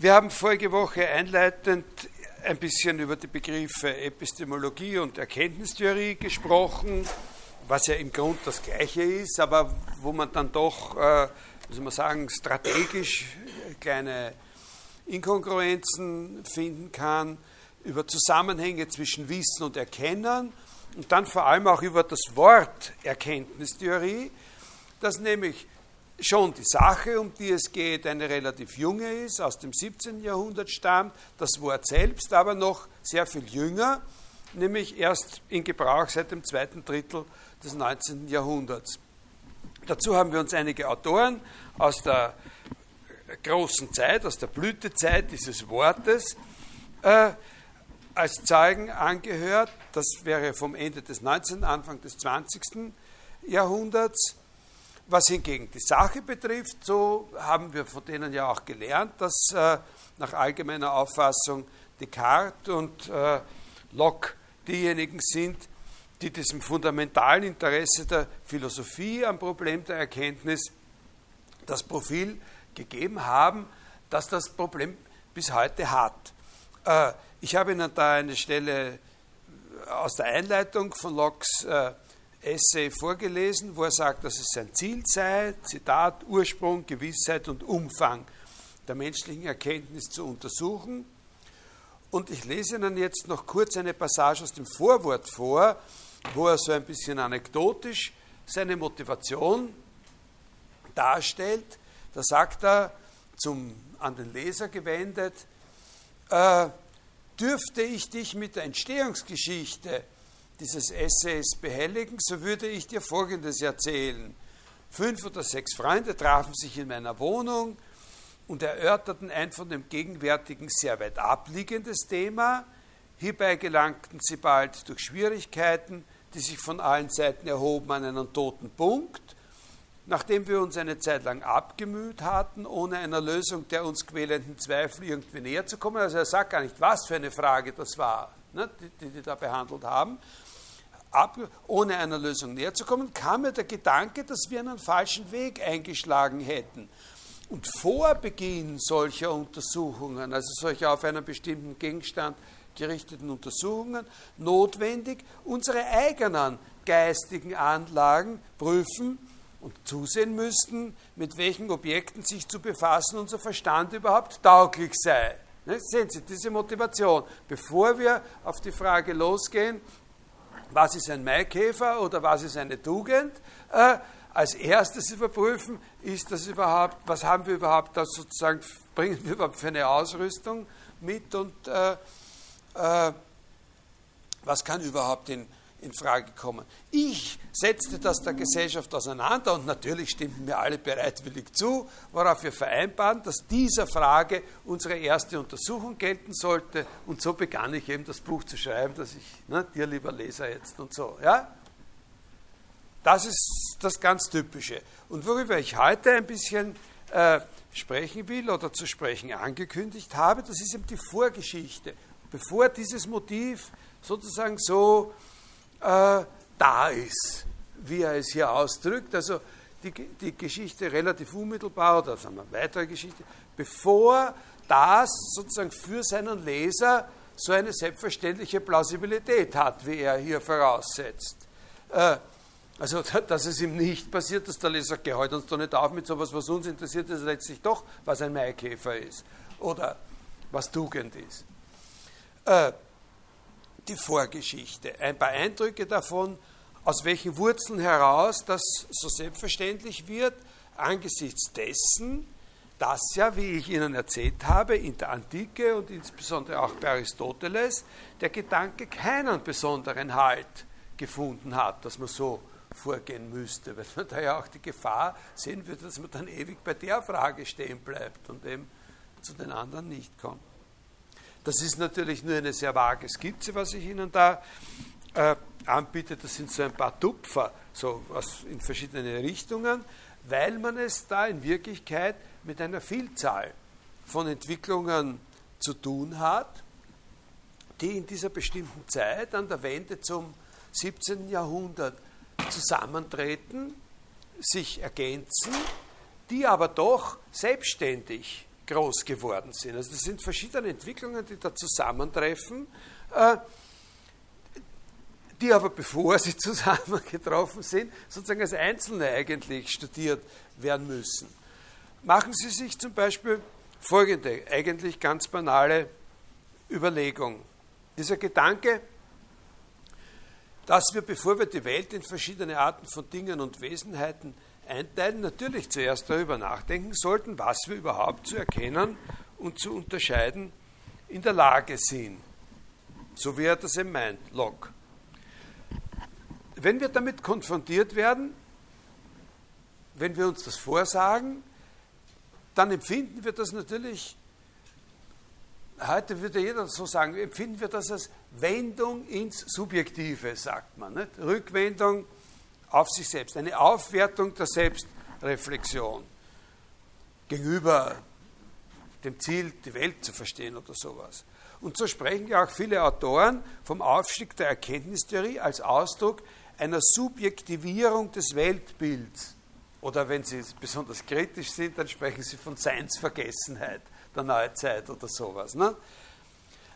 Wir haben vorige Woche einleitend ein bisschen über die Begriffe Epistemologie und Erkenntnistheorie gesprochen, was ja im Grund das Gleiche ist, aber wo man dann doch, äh, muss man sagen, strategisch kleine Inkongruenzen finden kann, über Zusammenhänge zwischen Wissen und Erkennen und dann vor allem auch über das Wort Erkenntnistheorie, das nämlich schon die Sache, um die es geht, eine relativ junge ist, aus dem 17. Jahrhundert stammt, das Wort selbst aber noch sehr viel jünger, nämlich erst in Gebrauch seit dem zweiten Drittel des 19. Jahrhunderts. Dazu haben wir uns einige Autoren aus der großen Zeit, aus der Blütezeit dieses Wortes äh, als Zeugen angehört. Das wäre vom Ende des 19., Anfang des 20. Jahrhunderts. Was hingegen die Sache betrifft, so haben wir von denen ja auch gelernt, dass äh, nach allgemeiner Auffassung Descartes und äh, Locke diejenigen sind, die diesem fundamentalen Interesse der Philosophie am Problem der Erkenntnis das Profil gegeben haben, das das Problem bis heute hat. Äh, ich habe Ihnen da eine Stelle aus der Einleitung von Locke's äh, Essay vorgelesen, wo er sagt, dass es sein Ziel sei, Zitat, Ursprung, Gewissheit und Umfang der menschlichen Erkenntnis zu untersuchen. Und ich lese Ihnen jetzt noch kurz eine Passage aus dem Vorwort vor, wo er so ein bisschen anekdotisch seine Motivation darstellt. Da sagt er, zum, an den Leser gewendet, äh, dürfte ich dich mit der Entstehungsgeschichte dieses Essays behelligen, so würde ich dir Folgendes erzählen. Fünf oder sechs Freunde trafen sich in meiner Wohnung und erörterten ein von dem gegenwärtigen sehr weit abliegendes Thema. Hierbei gelangten sie bald durch Schwierigkeiten, die sich von allen Seiten erhoben, an einen toten Punkt. Nachdem wir uns eine Zeit lang abgemüht hatten, ohne einer Lösung der uns quälenden Zweifel irgendwie näher zu kommen, also er sagt gar nicht, was für eine Frage das war, ne, die, die die da behandelt haben, ab, ohne einer Lösung näher zu kommen, kam mir der Gedanke, dass wir einen falschen Weg eingeschlagen hätten. Und vor Beginn solcher Untersuchungen, also solcher auf einen bestimmten Gegenstand gerichteten Untersuchungen, notwendig, unsere eigenen geistigen Anlagen prüfen und zusehen müssten, mit welchen Objekten sich zu befassen unser Verstand überhaupt tauglich sei. Ne, sehen Sie diese Motivation. Bevor wir auf die Frage losgehen, was ist ein Maikäfer oder was ist eine Tugend, äh, als erstes überprüfen, ist das überhaupt, was haben wir überhaupt da sozusagen, bringen wir überhaupt für eine Ausrüstung mit und äh, äh, was kann überhaupt in, in Frage kommen. Ich setzte das der Gesellschaft auseinander und natürlich stimmten mir alle bereitwillig zu, worauf wir vereinbaren, dass dieser Frage unsere erste Untersuchung gelten sollte und so begann ich eben das Buch zu schreiben, das ich ne, dir lieber Leser jetzt und so. Ja? Das ist das ganz Typische. Und worüber ich heute ein bisschen äh, sprechen will oder zu sprechen angekündigt habe, das ist eben die Vorgeschichte. Bevor dieses Motiv sozusagen so äh, da ist, wie er es hier ausdrückt. Also die, die Geschichte relativ unmittelbar oder sagen wir weitere Geschichte, bevor das sozusagen für seinen Leser so eine selbstverständliche Plausibilität hat, wie er hier voraussetzt. Äh, also, dass es ihm nicht passiert, dass der Leser sagt, geh heute uns doch nicht auf mit sowas, was uns interessiert, ist letztlich doch, was ein Maikäfer ist oder was Tugend ist. Äh, die Vorgeschichte, ein paar Eindrücke davon, aus welchen Wurzeln heraus das so selbstverständlich wird, angesichts dessen, dass ja, wie ich Ihnen erzählt habe, in der Antike und insbesondere auch bei Aristoteles der Gedanke keinen besonderen Halt gefunden hat, dass man so vorgehen müsste, weil man da ja auch die Gefahr sehen würde, dass man dann ewig bei der Frage stehen bleibt und eben zu den anderen nicht kommt. Das ist natürlich nur eine sehr vage Skizze, was ich Ihnen da äh, anbiete. Das sind so ein paar Tupfer, so aus, in verschiedene Richtungen, weil man es da in Wirklichkeit mit einer Vielzahl von Entwicklungen zu tun hat, die in dieser bestimmten Zeit an der Wende zum 17. Jahrhundert zusammentreten, sich ergänzen, die aber doch selbstständig groß geworden sind. Also das sind verschiedene Entwicklungen, die da zusammentreffen, äh, die aber bevor sie zusammengetroffen sind, sozusagen als Einzelne eigentlich studiert werden müssen. Machen Sie sich zum Beispiel folgende, eigentlich ganz banale Überlegung. Dieser Gedanke, dass wir, bevor wir die Welt in verschiedene Arten von Dingen und Wesenheiten einteilen, natürlich zuerst darüber nachdenken sollten, was wir überhaupt zu erkennen und zu unterscheiden in der Lage sind. So wie er das eben meint, Locke. Wenn wir damit konfrontiert werden, wenn wir uns das vorsagen, dann empfinden wir das natürlich, heute würde jeder so sagen, empfinden wir das als Wendung ins Subjektive, sagt man. Nicht? Rückwendung auf sich selbst, eine Aufwertung der Selbstreflexion gegenüber dem Ziel, die Welt zu verstehen oder sowas. Und so sprechen ja auch viele Autoren vom Aufstieg der Erkenntnistheorie als Ausdruck einer Subjektivierung des Weltbilds. Oder wenn Sie besonders kritisch sind, dann sprechen Sie von Seinsvergessenheit der Neuzeit oder sowas. Ne?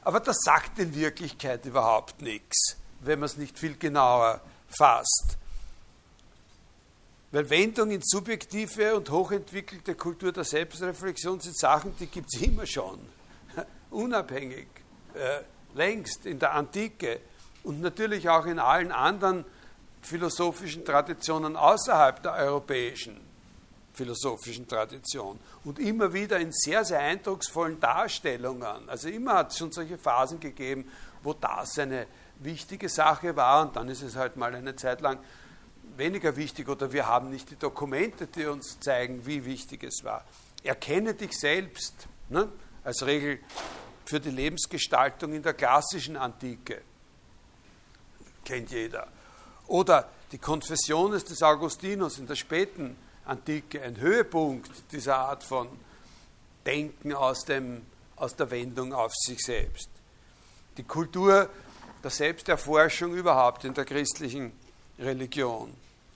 Aber das sagt in Wirklichkeit überhaupt nichts, wenn man es nicht viel genauer fasst. Weil Wendung in subjektive und hochentwickelte Kultur der Selbstreflexion sind Sachen, die gibt es immer schon. Unabhängig, äh, längst in der Antike und natürlich auch in allen anderen philosophischen Traditionen außerhalb der europäischen philosophischen Tradition und immer wieder in sehr, sehr eindrucksvollen Darstellungen. Also immer hat es schon solche Phasen gegeben, wo das eine wichtige Sache war und dann ist es halt mal eine Zeit lang weniger wichtig oder wir haben nicht die Dokumente, die uns zeigen, wie wichtig es war. Erkenne dich selbst ne? als Regel für die Lebensgestaltung in der klassischen Antike. Kennt jeder. Oder die Konfessiones des Augustinus in der späten Antike, ein Höhepunkt dieser Art von Denken aus, dem, aus der Wendung auf sich selbst. Die Kultur der Selbsterforschung überhaupt in der christlichen Religion.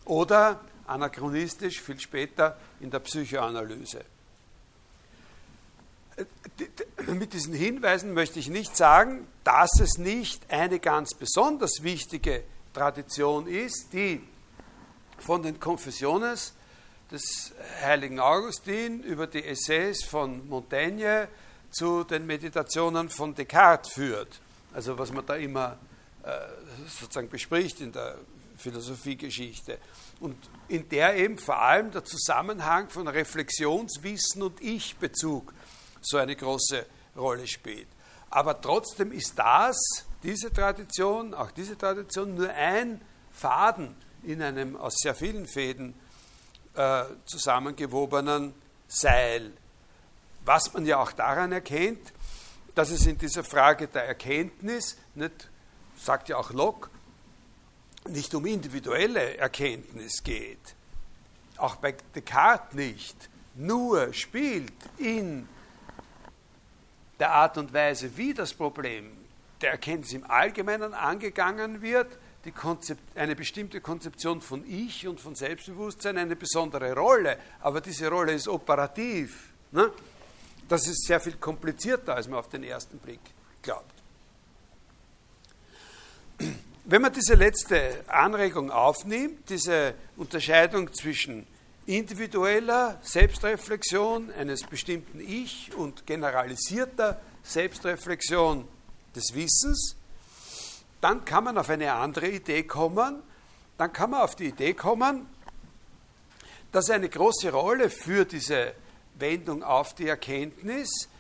Oder anachronistisch viel später in der Psychoanalyse. Mit diesen Hinweisen möchte ich nicht sagen, dass es nicht eine ganz besonders wichtige Tradition ist, die von den Konfessiones des heiligen Augustin über die Essays von Montaigne zu den Meditationen von Descartes führt. Also was man da immer äh, sozusagen bespricht in der Philosophiegeschichte. Und in der eben vor allem der Zusammenhang von Reflexionswissen und Ich-Bezug so eine große Rolle spielt. Aber trotzdem ist das, diese Tradition, auch diese Tradition, nur ein Faden in einem aus sehr vielen Fäden äh, zusammengewobenen Seil. Was man ja auch daran erkennt, dass es in dieser Frage der Erkenntnis, nicht, sagt ja auch Locke, nicht um individuelle Erkenntnis geht. Auch bei Descartes nicht. Nur spielt in der Art und Weise, wie das Problem der Erkenntnis im Allgemeinen angegangen wird, eine bestimmte Konzeption von Ich und von Selbstbewusstsein eine besondere Rolle, aber diese Rolle ist operativ. Ne? Das ist sehr viel komplizierter, als man auf den ersten Blick glaubt. Wenn man diese letzte Anregung aufnimmt, diese Unterscheidung zwischen individueller Selbstreflexion eines bestimmten Ich und generalisierter Selbstreflexion des Wissens, dann kann man auf eine andere Idee kommen. Dann kann man auf die Idee kommen, dass eine große Rolle für diese Wendung auf die Erkenntnis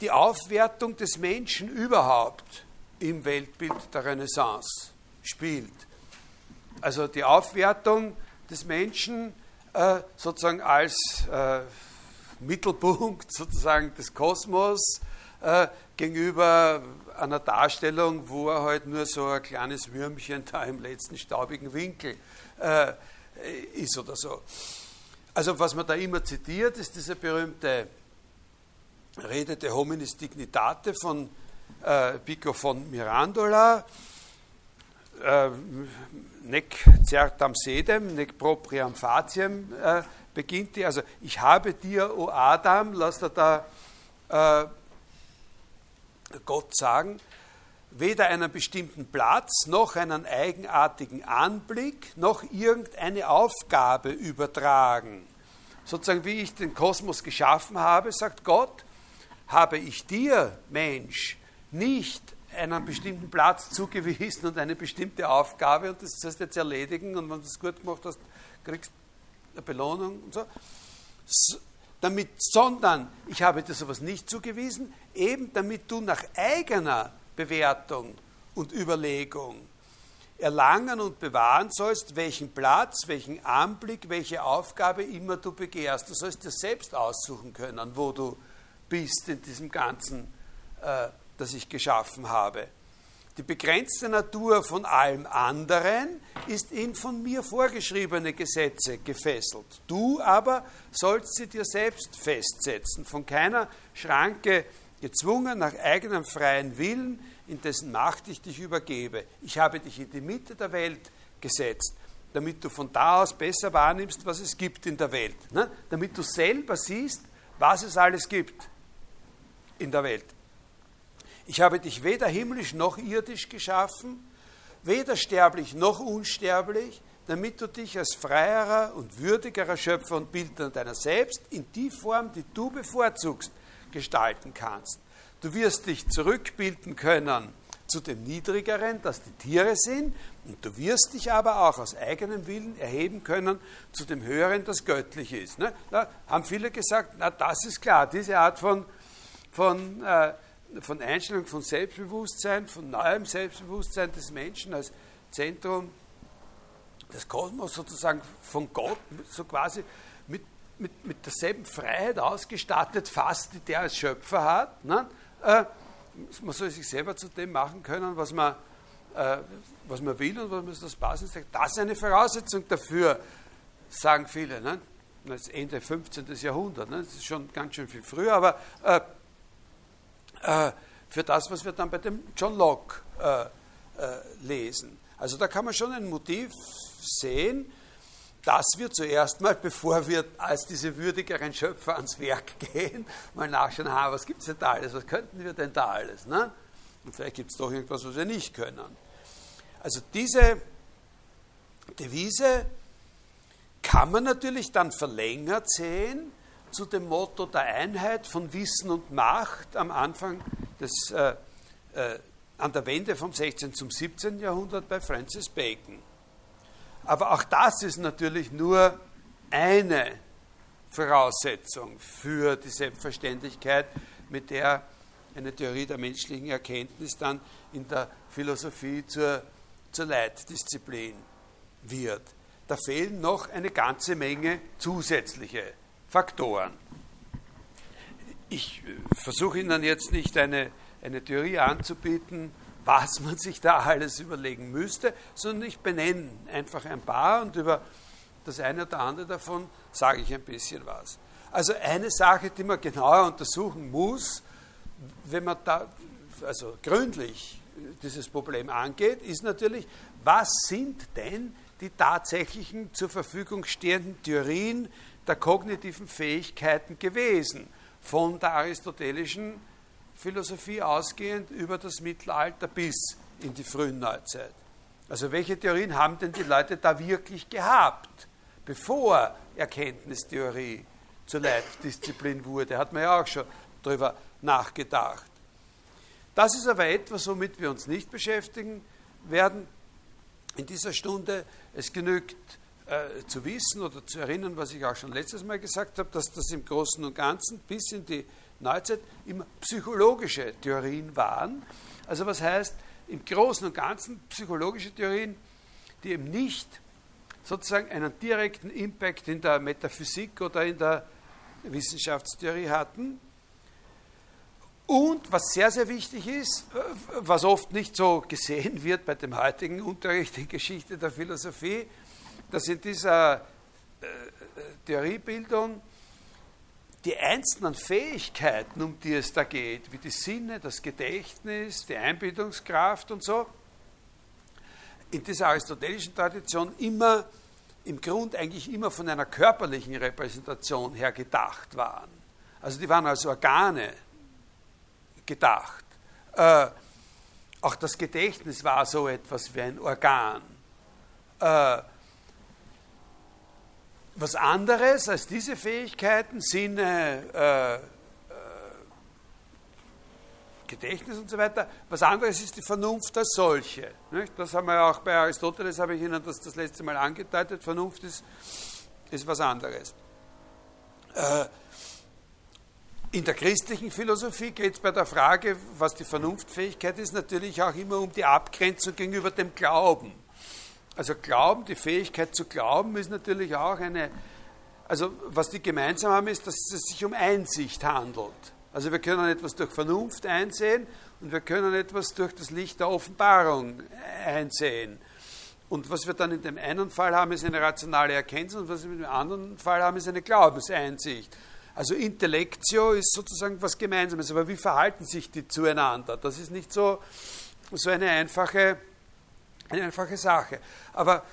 die Aufwertung des Menschen überhaupt im Weltbild der Renaissance spielt. Also die Aufwertung des Menschen äh, sozusagen als äh, Mittelpunkt sozusagen des Kosmos äh, gegenüber einer Darstellung, wo er halt nur so ein kleines Würmchen da im letzten staubigen Winkel äh, ist oder so. Also was man da immer zitiert, ist diese berühmte Rede de hominis dignitate von äh, Pico von Mirandola, äh, nec certam sedem, nec propriam fatiem äh, beginnt die, also ich habe dir, o Adam, lasst er da äh, Gott sagen, weder einen bestimmten Platz noch einen eigenartigen Anblick noch irgendeine Aufgabe übertragen. Sozusagen wie ich den Kosmos geschaffen habe, sagt Gott, habe ich dir, Mensch, nicht einen bestimmten Platz zugewiesen und eine bestimmte Aufgabe und das du jetzt erledigen und wenn du das gut gemacht hast, kriegst du eine Belohnung und so. Damit, sondern ich habe dir sowas nicht zugewiesen, eben damit du nach eigener Bewertung und Überlegung erlangen und bewahren sollst, welchen Platz, welchen Anblick, welche Aufgabe immer du begehrst. Du sollst dir selbst aussuchen können, wo du bist in diesem Ganzen, äh, das ich geschaffen habe. Die begrenzte Natur von allem anderen ist in von mir vorgeschriebene Gesetze gefesselt. Du aber sollst sie dir selbst festsetzen, von keiner Schranke gezwungen nach eigenem freien Willen, in dessen Macht ich dich übergebe. Ich habe dich in die Mitte der Welt gesetzt, damit du von da aus besser wahrnimmst, was es gibt in der Welt. Ne? Damit du selber siehst, was es alles gibt in der Welt. Ich habe dich weder himmlisch noch irdisch geschaffen, weder sterblich noch unsterblich, damit du dich als freierer und würdigerer Schöpfer und Bildner deiner selbst in die Form, die du bevorzugst, gestalten kannst. Du wirst dich zurückbilden können zu dem Niedrigeren, das die Tiere sind, und du wirst dich aber auch aus eigenem Willen erheben können zu dem Höheren, das göttlich ist. Ne? Da haben viele gesagt, na das ist klar, diese Art von, von, äh, von Einstellung, von Selbstbewusstsein, von neuem Selbstbewusstsein des Menschen als Zentrum des Kosmos, sozusagen von Gott, so quasi mit, mit, mit derselben Freiheit ausgestattet, fast, die der als Schöpfer hat. Ne? Äh, man soll sich selber zu dem machen können, was man, äh, was man will und was man das passend sagt. Das ist eine Voraussetzung dafür, sagen viele. Ne? Das Ende 15. Jahrhundert. Ne? Das ist schon ganz schön viel früher, aber äh, äh, für das, was wir dann bei dem John Locke äh, äh, lesen. Also da kann man schon ein Motiv sehen, dass wir zuerst mal, bevor wir als diese würdigeren Schöpfer ans Werk gehen, mal nachschauen, ha, was gibt es denn da alles, was könnten wir denn da alles? Ne? Und vielleicht gibt es doch irgendwas, was wir nicht können. Also diese Devise kann man natürlich dann verlängert sehen zu dem Motto der Einheit von Wissen und Macht am Anfang des, äh, äh, an der Wende vom 16. zum 17. Jahrhundert bei Francis Bacon. Aber auch das ist natürlich nur eine Voraussetzung für die Selbstverständlichkeit, mit der eine Theorie der menschlichen Erkenntnis dann in der Philosophie zur, zur Leitdisziplin wird. Da fehlen noch eine ganze Menge zusätzliche Faktoren. Ich versuche Ihnen jetzt nicht eine, eine Theorie anzubieten, was man sich da alles überlegen müsste, sondern ich benenne einfach ein paar und über das eine oder andere davon sage ich ein bisschen was. Also eine Sache, die man genauer untersuchen muss, wenn man da also gründlich dieses Problem angeht, ist natürlich, was sind denn die tatsächlichen zur Verfügung stehenden Theorien der kognitiven Fähigkeiten gewesen von der aristotelischen Philosophie ausgehend über das Mittelalter bis in die frühen Neuzeit. Also welche Theorien haben denn die Leute da wirklich gehabt, bevor Erkenntnistheorie zur Leitdisziplin wurde? Hat man ja auch schon darüber nachgedacht. Das ist aber etwas, womit wir uns nicht beschäftigen werden in dieser Stunde. Es genügt äh, zu wissen oder zu erinnern, was ich auch schon letztes Mal gesagt habe, dass das im Großen und Ganzen bis in die Neuzeit immer psychologische Theorien waren. Also was heißt im Großen und Ganzen psychologische Theorien, die eben nicht sozusagen einen direkten Impact in der Metaphysik oder in der Wissenschaftstheorie hatten. Und was sehr, sehr wichtig ist, was oft nicht so gesehen wird bei dem heutigen Unterricht in Geschichte der Philosophie, dass in dieser äh, Theoriebildung die einzelnen Fähigkeiten, um die es da geht, wie die Sinne, das Gedächtnis, die Einbildungskraft und so, in dieser aristotelischen Tradition immer im Grund eigentlich immer von einer körperlichen Repräsentation her gedacht waren. Also die waren als Organe gedacht. Äh, auch das Gedächtnis war so etwas wie ein Organ. Äh, was anderes als diese Fähigkeiten, Sinne, äh, äh, Gedächtnis und so weiter, was anderes ist die Vernunft als solche. Nicht? Das haben wir auch bei Aristoteles, habe ich Ihnen das das letzte Mal angedeutet, Vernunft ist, ist was anderes. Äh, in der christlichen Philosophie geht es bei der Frage, was die Vernunftfähigkeit ist, natürlich auch immer um die Abgrenzung gegenüber dem Glauben. Also Glauben, die Fähigkeit zu glauben, ist natürlich auch eine, also was die gemeinsam haben, ist, dass es sich um Einsicht handelt. Also wir können etwas durch Vernunft einsehen und wir können etwas durch das Licht der Offenbarung einsehen. Und was wir dann in dem einen Fall haben, ist eine rationale Erkenntnis und was wir in dem anderen Fall haben, ist eine Glaubenseinsicht. Also Intellectio ist sozusagen was Gemeinsames, aber wie verhalten sich die zueinander? Das ist nicht so, so eine, einfache, eine einfache Sache. Aber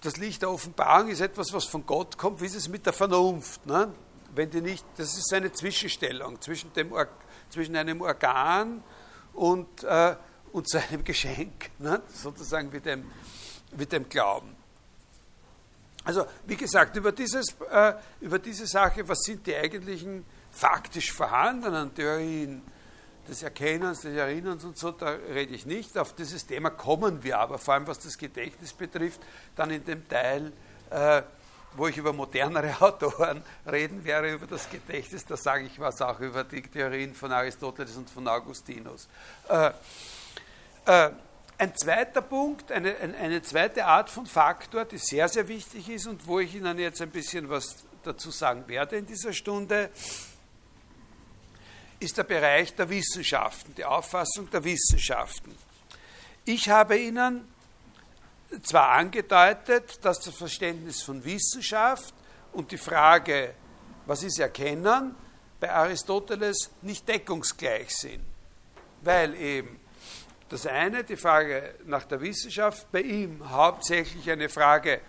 das Licht der Offenbarung ist etwas, was von Gott kommt. Wie ist es mit der Vernunft? Ne? Wenn die nicht, das ist eine Zwischenstellung zwischen, dem, zwischen einem Organ und, äh, und seinem Geschenk, ne? sozusagen wie dem, wie dem Glauben. Also, wie gesagt, über, dieses, äh, über diese Sache, was sind die eigentlichen faktisch vorhandenen Theorien des Erkennens, des Erinnerns und so, da rede ich nicht. Auf dieses Thema kommen wir aber, vor allem was das Gedächtnis betrifft, dann in dem Teil, äh, wo ich über modernere Autoren reden werde, über das Gedächtnis, da sage ich was auch über die Theorien von Aristoteles und von Augustinus. Äh, äh, ein zweiter Punkt, eine, eine zweite Art von Faktor, die sehr, sehr wichtig ist und wo ich Ihnen jetzt ein bisschen was dazu sagen werde in dieser Stunde, ist der Bereich der Wissenschaften, die Auffassung der Wissenschaften. Ich habe Ihnen zwar angedeutet, dass das Verständnis von Wissenschaft und die Frage, was ist Erkennen, bei Aristoteles nicht deckungsgleich sind, weil eben das eine, die Frage nach der Wissenschaft, bei ihm hauptsächlich eine Frage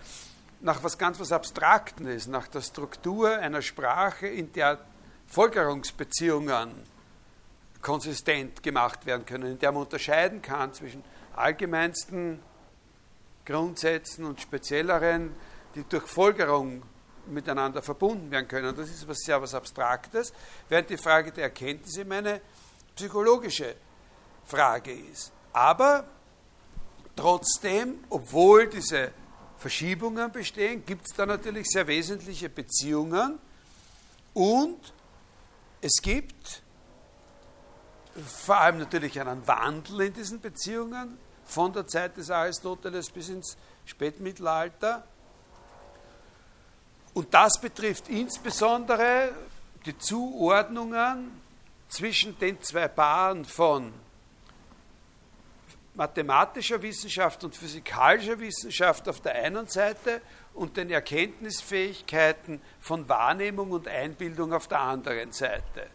nach was ganz was Abstrakten ist, nach der Struktur einer Sprache, in der Folgerungsbeziehungen konsistent gemacht werden können, in der man unterscheiden kann zwischen allgemeinsten Grundsätzen und spezielleren, die durch Folgerung miteinander verbunden werden können. Das ist was sehr was Abstraktes, während die Frage der Erkenntnis immer eine psychologische Frage ist. Aber trotzdem, obwohl diese Verschiebungen bestehen, gibt es da natürlich sehr wesentliche Beziehungen und es gibt vor allem natürlich einen Wandel in diesen Beziehungen von der Zeit des Aristoteles bis ins Spätmittelalter. Und das betrifft insbesondere die Zuordnungen zwischen den zwei Paaren von mathematischer Wissenschaft und physikalischer Wissenschaft auf der einen Seite und den Erkenntnisfähigkeiten von Wahrnehmung und Einbildung auf der anderen Seite.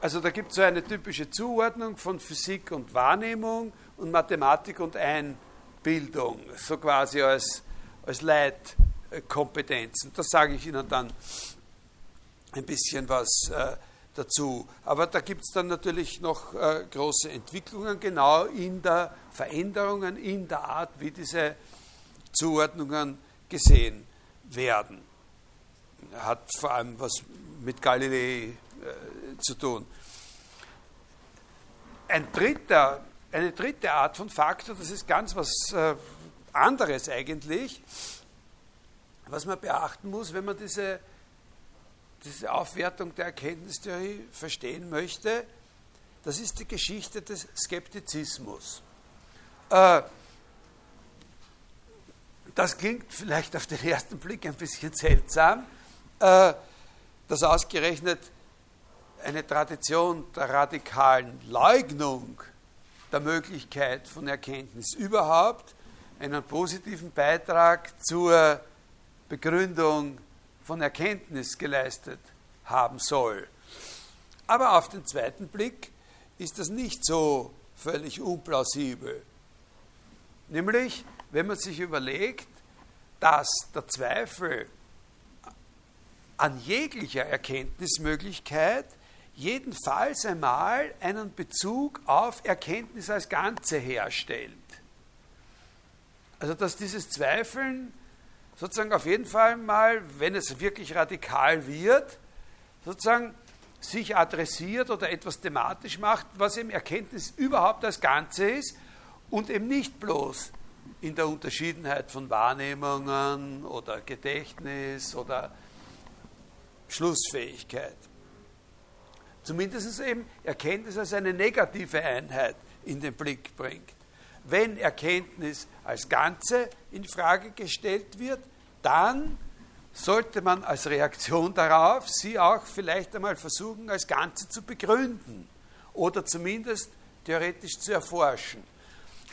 Also da gibt es so eine typische Zuordnung von Physik und Wahrnehmung und Mathematik und Einbildung, so quasi als, als Leitkompetenzen. Das sage ich Ihnen dann ein bisschen was äh, dazu. Aber da gibt es dann natürlich noch äh, große Entwicklungen, genau in der Veränderungen, in der Art, wie diese Zuordnungen gesehen werden. Hat vor allem was mit Galilei äh, zu tun. Ein dritter, eine dritte Art von Faktor, das ist ganz was äh, anderes eigentlich, was man beachten muss, wenn man diese diese Aufwertung der Erkenntnistheorie verstehen möchte, das ist die Geschichte des Skeptizismus. Äh, das klingt vielleicht auf den ersten Blick ein bisschen seltsam, äh, dass ausgerechnet eine Tradition der radikalen Leugnung der Möglichkeit von Erkenntnis überhaupt einen positiven Beitrag zur Begründung von Erkenntnis geleistet haben soll. Aber auf den zweiten Blick ist das nicht so völlig unplausibel. Nämlich, wenn man sich überlegt, dass der Zweifel an jeglicher Erkenntnismöglichkeit jedenfalls einmal einen Bezug auf Erkenntnis als Ganze herstellt. Also dass dieses Zweifeln sozusagen auf jeden Fall mal, wenn es wirklich radikal wird, sozusagen sich adressiert oder etwas thematisch macht, was eben Erkenntnis überhaupt als Ganze ist und eben nicht bloß in der Unterschiedenheit von Wahrnehmungen oder Gedächtnis oder Schlussfähigkeit. Zumindest eben Erkenntnis als eine negative Einheit in den Blick bringt. Wenn Erkenntnis als Ganze in Frage gestellt wird, dann sollte man als Reaktion darauf sie auch vielleicht einmal versuchen, als Ganze zu begründen oder zumindest theoretisch zu erforschen.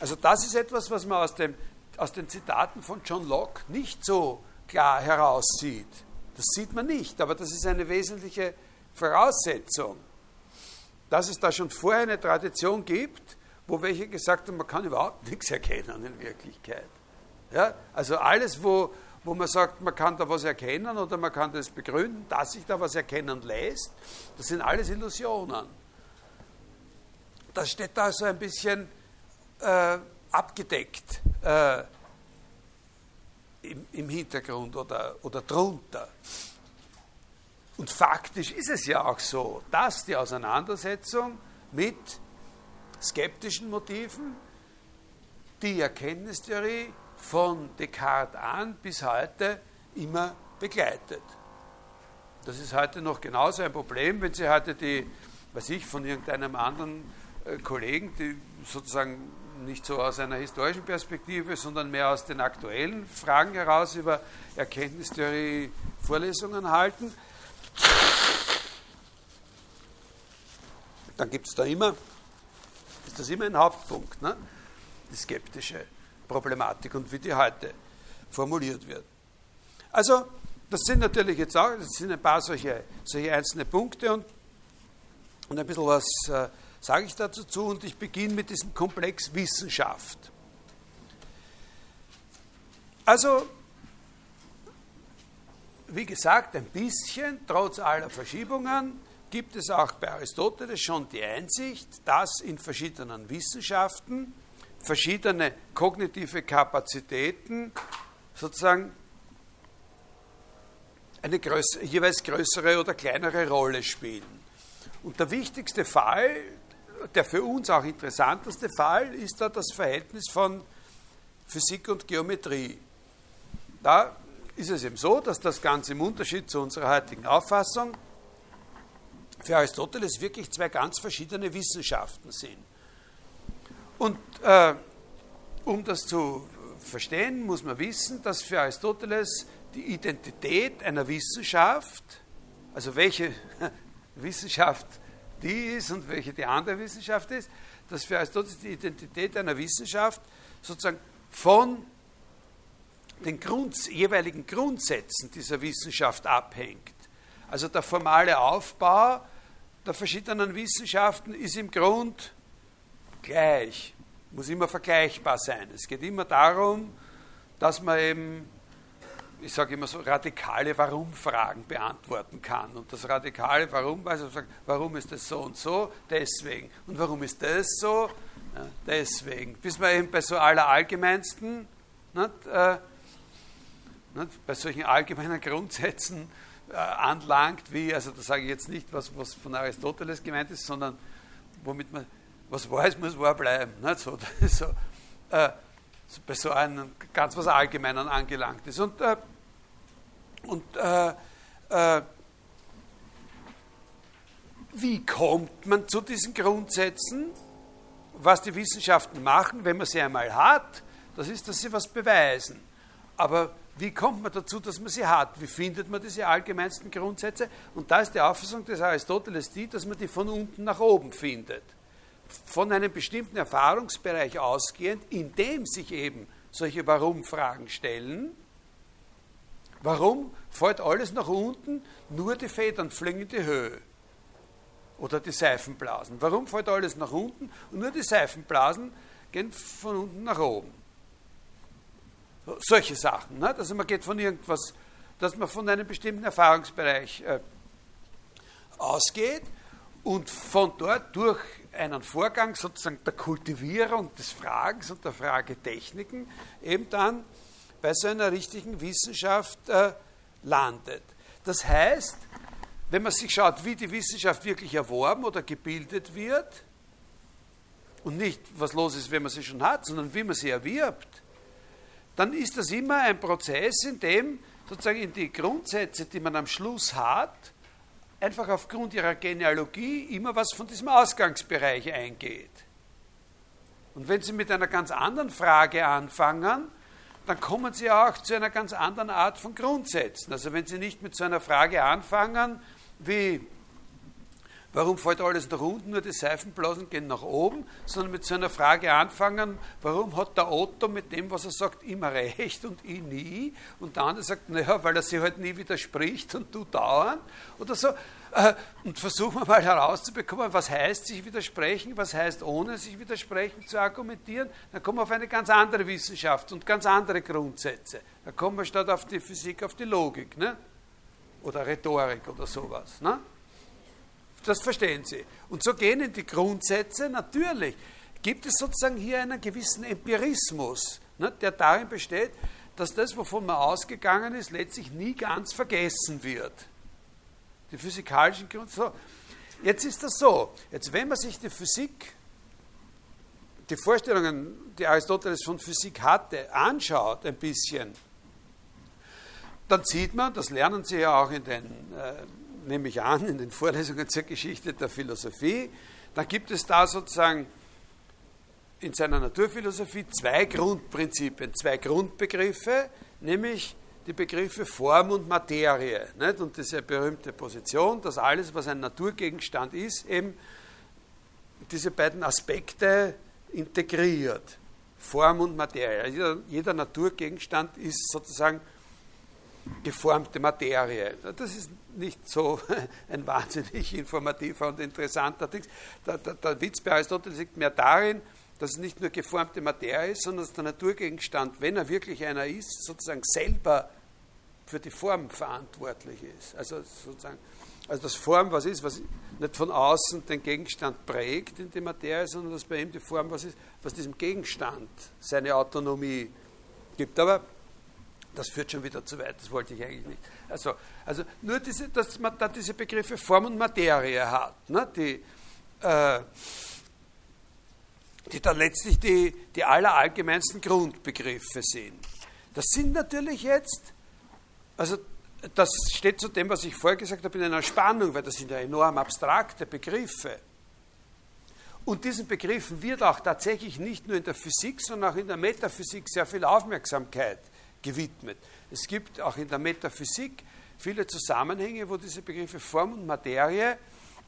Also das ist etwas, was man aus, dem, aus den Zitaten von John Locke nicht so klar heraussieht. Das sieht man nicht, aber das ist eine wesentliche Voraussetzung, dass es da schon vorher eine Tradition gibt, wo welche gesagt haben, man kann überhaupt nichts erkennen in Wirklichkeit. Ja? Also alles, wo, wo man sagt, man kann da was erkennen oder man kann das begründen, dass sich da was erkennen lässt, das sind alles Illusionen. Das steht da so ein bisschen äh, abgedeckt äh, im, im, Hintergrund oder, oder drunter. Und faktisch ist es ja auch so, dass die Auseinandersetzung mit skeptischen Motiven die Erkenntnistheorie von Descartes an bis heute immer begleitet. Das ist heute noch genauso ein Problem, wenn Sie heute die, was ich, von irgendeinem anderen äh, Kollegen, die sozusagen nicht so aus einer historischen Perspektive, sondern mehr aus den aktuellen Fragen heraus über Erkenntnistheorie Vorlesungen halten, dann gibt es da immer, ist das immer ein Hauptpunkt, ne? die skeptische Problematik und wie die heute formuliert wird. Also, das sind natürlich jetzt auch, das sind ein paar solche, solche einzelne Punkte und, und ein bisschen was äh, sage ich dazu zu und ich beginne mit diesem Komplex Wissenschaft. Also, wie gesagt, ein bisschen, trotz aller Verschiebungen, gibt es auch bei Aristoteles schon die Einsicht, dass in verschiedenen Wissenschaften verschiedene kognitive Kapazitäten sozusagen eine größere, jeweils größere oder kleinere Rolle spielen. Und der wichtigste Fall, der für uns auch interessanteste Fall, ist da das Verhältnis von Physik und Geometrie. Da ist es eben so, dass das Ganze im Unterschied zu unserer heutigen Auffassung für Aristoteles wirklich zwei ganz verschiedene Wissenschaften sind. Und äh, um das zu verstehen, muss man wissen, dass für Aristoteles die Identität einer Wissenschaft, also welche Wissenschaft die ist und welche die andere Wissenschaft ist, dass für Aristoteles die Identität einer Wissenschaft sozusagen von den Grund, jeweiligen Grundsätzen dieser Wissenschaft abhängt. Also der formale Aufbau der verschiedenen Wissenschaften ist im Grund gleich, muss immer vergleichbar sein. Es geht immer darum, dass man eben, ich sage immer so, radikale Warum-Fragen beantworten kann. Und das radikale Warum, also sagt, warum ist das so und so? Deswegen. Und warum ist das so? Ja, deswegen. Bis man eben bei so allerallgemeinsten, nicht, äh, nicht, bei solchen allgemeinen Grundsätzen äh, anlangt, wie, also da sage ich jetzt nicht, was, was von Aristoteles gemeint ist, sondern womit man was ist, muss wahr bleiben. Nicht so, so, äh, bei so einem ganz was Allgemeinen angelangt ist. Und, äh, und äh, äh, wie kommt man zu diesen Grundsätzen? Was die Wissenschaften machen, wenn man sie einmal hat, das ist, dass sie was beweisen. Aber wie kommt man dazu, dass man sie hat? Wie findet man diese allgemeinsten Grundsätze? Und da ist die Auffassung des Aristoteles die, dass man die von unten nach oben findet von einem bestimmten Erfahrungsbereich ausgehend, in dem sich eben solche Warum-Fragen stellen. Warum fällt alles nach unten, nur die Federn fliegen in die Höhe? Oder die Seifenblasen. Warum fällt alles nach unten und nur die Seifenblasen gehen von unten nach oben? Solche Sachen. Ne? Also man geht von irgendwas, dass man von einem bestimmten Erfahrungsbereich äh, ausgeht und von dort durch einen Vorgang sozusagen der Kultivierung des Fragens und der Fragetechniken eben dann bei so einer richtigen Wissenschaft äh, landet. Das heißt, wenn man sich schaut, wie die Wissenschaft wirklich erworben oder gebildet wird, und nicht, was los ist, wenn man sie schon hat, sondern wie man sie erwirbt, dann ist das immer ein Prozess, in dem sozusagen in die Grundsätze, die man am Schluss hat, einfach aufgrund ihrer Genealogie immer was von diesem Ausgangsbereich eingeht. Und wenn Sie mit einer ganz anderen Frage anfangen, dann kommen Sie auch zu einer ganz anderen Art von Grundsätzen. Also wenn Sie nicht mit so einer Frage anfangen wie, warum fällt alles nach unten, nur die Seifenblasen gehen nach oben, sondern mit so einer Frage anfangen, warum hat der Otto mit dem, was er sagt, immer recht und ich nie? Und der andere sagt, naja, weil er sich halt nie widerspricht und du dauernd oder so. Äh, und versuchen wir mal herauszubekommen, was heißt sich widersprechen, was heißt ohne sich widersprechen zu argumentieren. Dann kommen wir auf eine ganz andere Wissenschaft und ganz andere Grundsätze. Da kommen wir statt auf die Physik auf die Logik ne? oder Rhetorik oder sowas. Ne? Das verstehen Sie. Und so gehen in die Grundsätze natürlich. Gibt es sozusagen hier einen gewissen Empirismus, ne, der darin besteht, dass das, wovon man ausgegangen ist, letztlich nie ganz vergessen wird die physikalischen. So. Jetzt ist das so, jetzt wenn man sich die Physik, die Vorstellungen, die Aristoteles von Physik hatte, anschaut ein bisschen, dann sieht man, das lernen Sie ja auch in den, äh, nehme ich an, in den Vorlesungen zur Geschichte der Philosophie, dann gibt es da sozusagen in seiner Naturphilosophie zwei Grundprinzipien, zwei Grundbegriffe, nämlich die Begriffe Form und Materie. Nicht? Und diese berühmte Position, dass alles, was ein Naturgegenstand ist, eben diese beiden Aspekte integriert. Form und Materie. Jeder, jeder Naturgegenstand ist sozusagen geformte Materie. Das ist nicht so ein wahnsinnig informativer und interessanter Ding. Der, der, der Witz bei Aristoteles liegt mehr darin, dass es nicht nur geformte Materie ist, sondern dass der Naturgegenstand, wenn er wirklich einer ist, sozusagen selber für die Form verantwortlich ist. Also sozusagen, also das Form was ist, was nicht von außen den Gegenstand prägt in die Materie, sondern dass bei ihm die Form was ist, was diesem Gegenstand seine Autonomie gibt. Aber das führt schon wieder zu weit, das wollte ich eigentlich nicht. Also, also nur, diese, dass man da diese Begriffe Form und Materie hat, ne, die, äh, die dann letztlich die, die allerallgemeinsten Grundbegriffe sind. Das sind natürlich jetzt also das steht zu dem, was ich vorher gesagt habe, in einer Spannung, weil das sind ja enorm abstrakte Begriffe. Und diesen Begriffen wird auch tatsächlich nicht nur in der Physik, sondern auch in der Metaphysik sehr viel Aufmerksamkeit gewidmet. Es gibt auch in der Metaphysik viele Zusammenhänge, wo diese Begriffe Form und Materie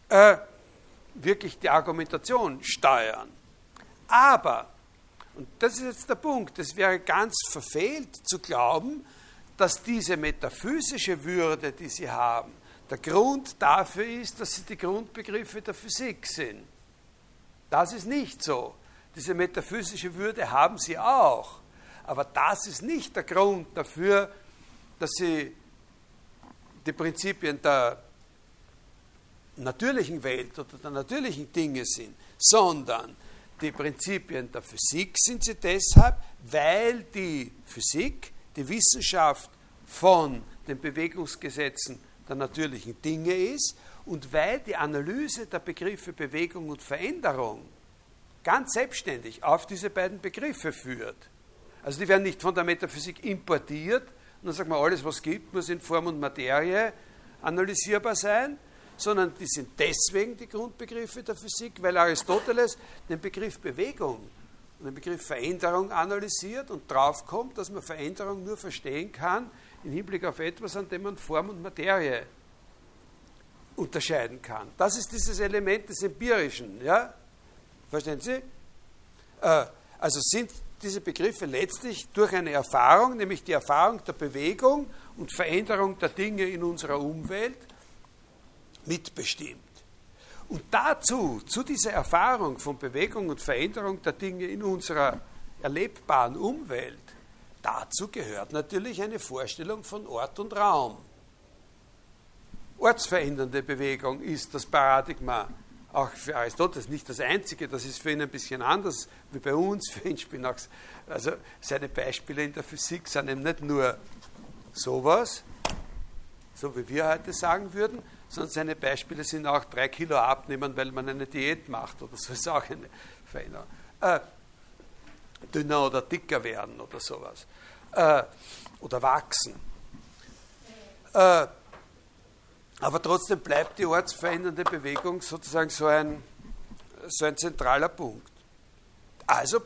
äh, wirklich die Argumentation steuern. Aber, und das ist jetzt der Punkt, es wäre ganz verfehlt zu glauben, dass diese metaphysische Würde, die sie haben, der Grund dafür ist, dass sie die Grundbegriffe der Physik sind. Das ist nicht so. Diese metaphysische Würde haben sie auch. Aber das ist nicht der Grund dafür, dass sie die Prinzipien der natürlichen Welt oder der natürlichen Dinge sind, sondern die Prinzipien der Physik sind sie deshalb, weil die Physik die Wissenschaft von den Bewegungsgesetzen der natürlichen Dinge ist und weil die Analyse der Begriffe Bewegung und Veränderung ganz selbstständig auf diese beiden Begriffe führt. Also die werden nicht von der Metaphysik importiert und dann sagt man, alles was es gibt, muss in Form und Materie analysierbar sein, sondern die sind deswegen die Grundbegriffe der Physik, weil Aristoteles den Begriff Bewegung und den Begriff Veränderung analysiert und draufkommt, dass man Veränderung nur verstehen kann im Hinblick auf etwas, an dem man Form und Materie unterscheiden kann. Das ist dieses Element des Empirischen. Ja? Verstehen Sie? Äh, also sind diese Begriffe letztlich durch eine Erfahrung, nämlich die Erfahrung der Bewegung und Veränderung der Dinge in unserer Umwelt, mitbestimmt. Und dazu, zu dieser Erfahrung von Bewegung und Veränderung der Dinge in unserer erlebbaren Umwelt, dazu gehört natürlich eine Vorstellung von Ort und Raum. Ortsverändernde Bewegung ist das Paradigma auch für Aristoteles nicht das einzige, das ist für ihn ein bisschen anders wie bei uns, für ihn Spinaks. Also seine Beispiele in der Physik sind eben nicht nur sowas, so wie wir heute sagen würden, sondern seine Beispiele sind auch drei Kilo abnehmen, weil man eine Diät macht oder so ist auch eine Veränderung. Äh, dünner oder dicker werden oder sowas. Äh, oder wachsen. Äh, aber trotzdem bleibt die ortsverändernde Bewegung sozusagen so ein, so ein zentraler Punkt. Also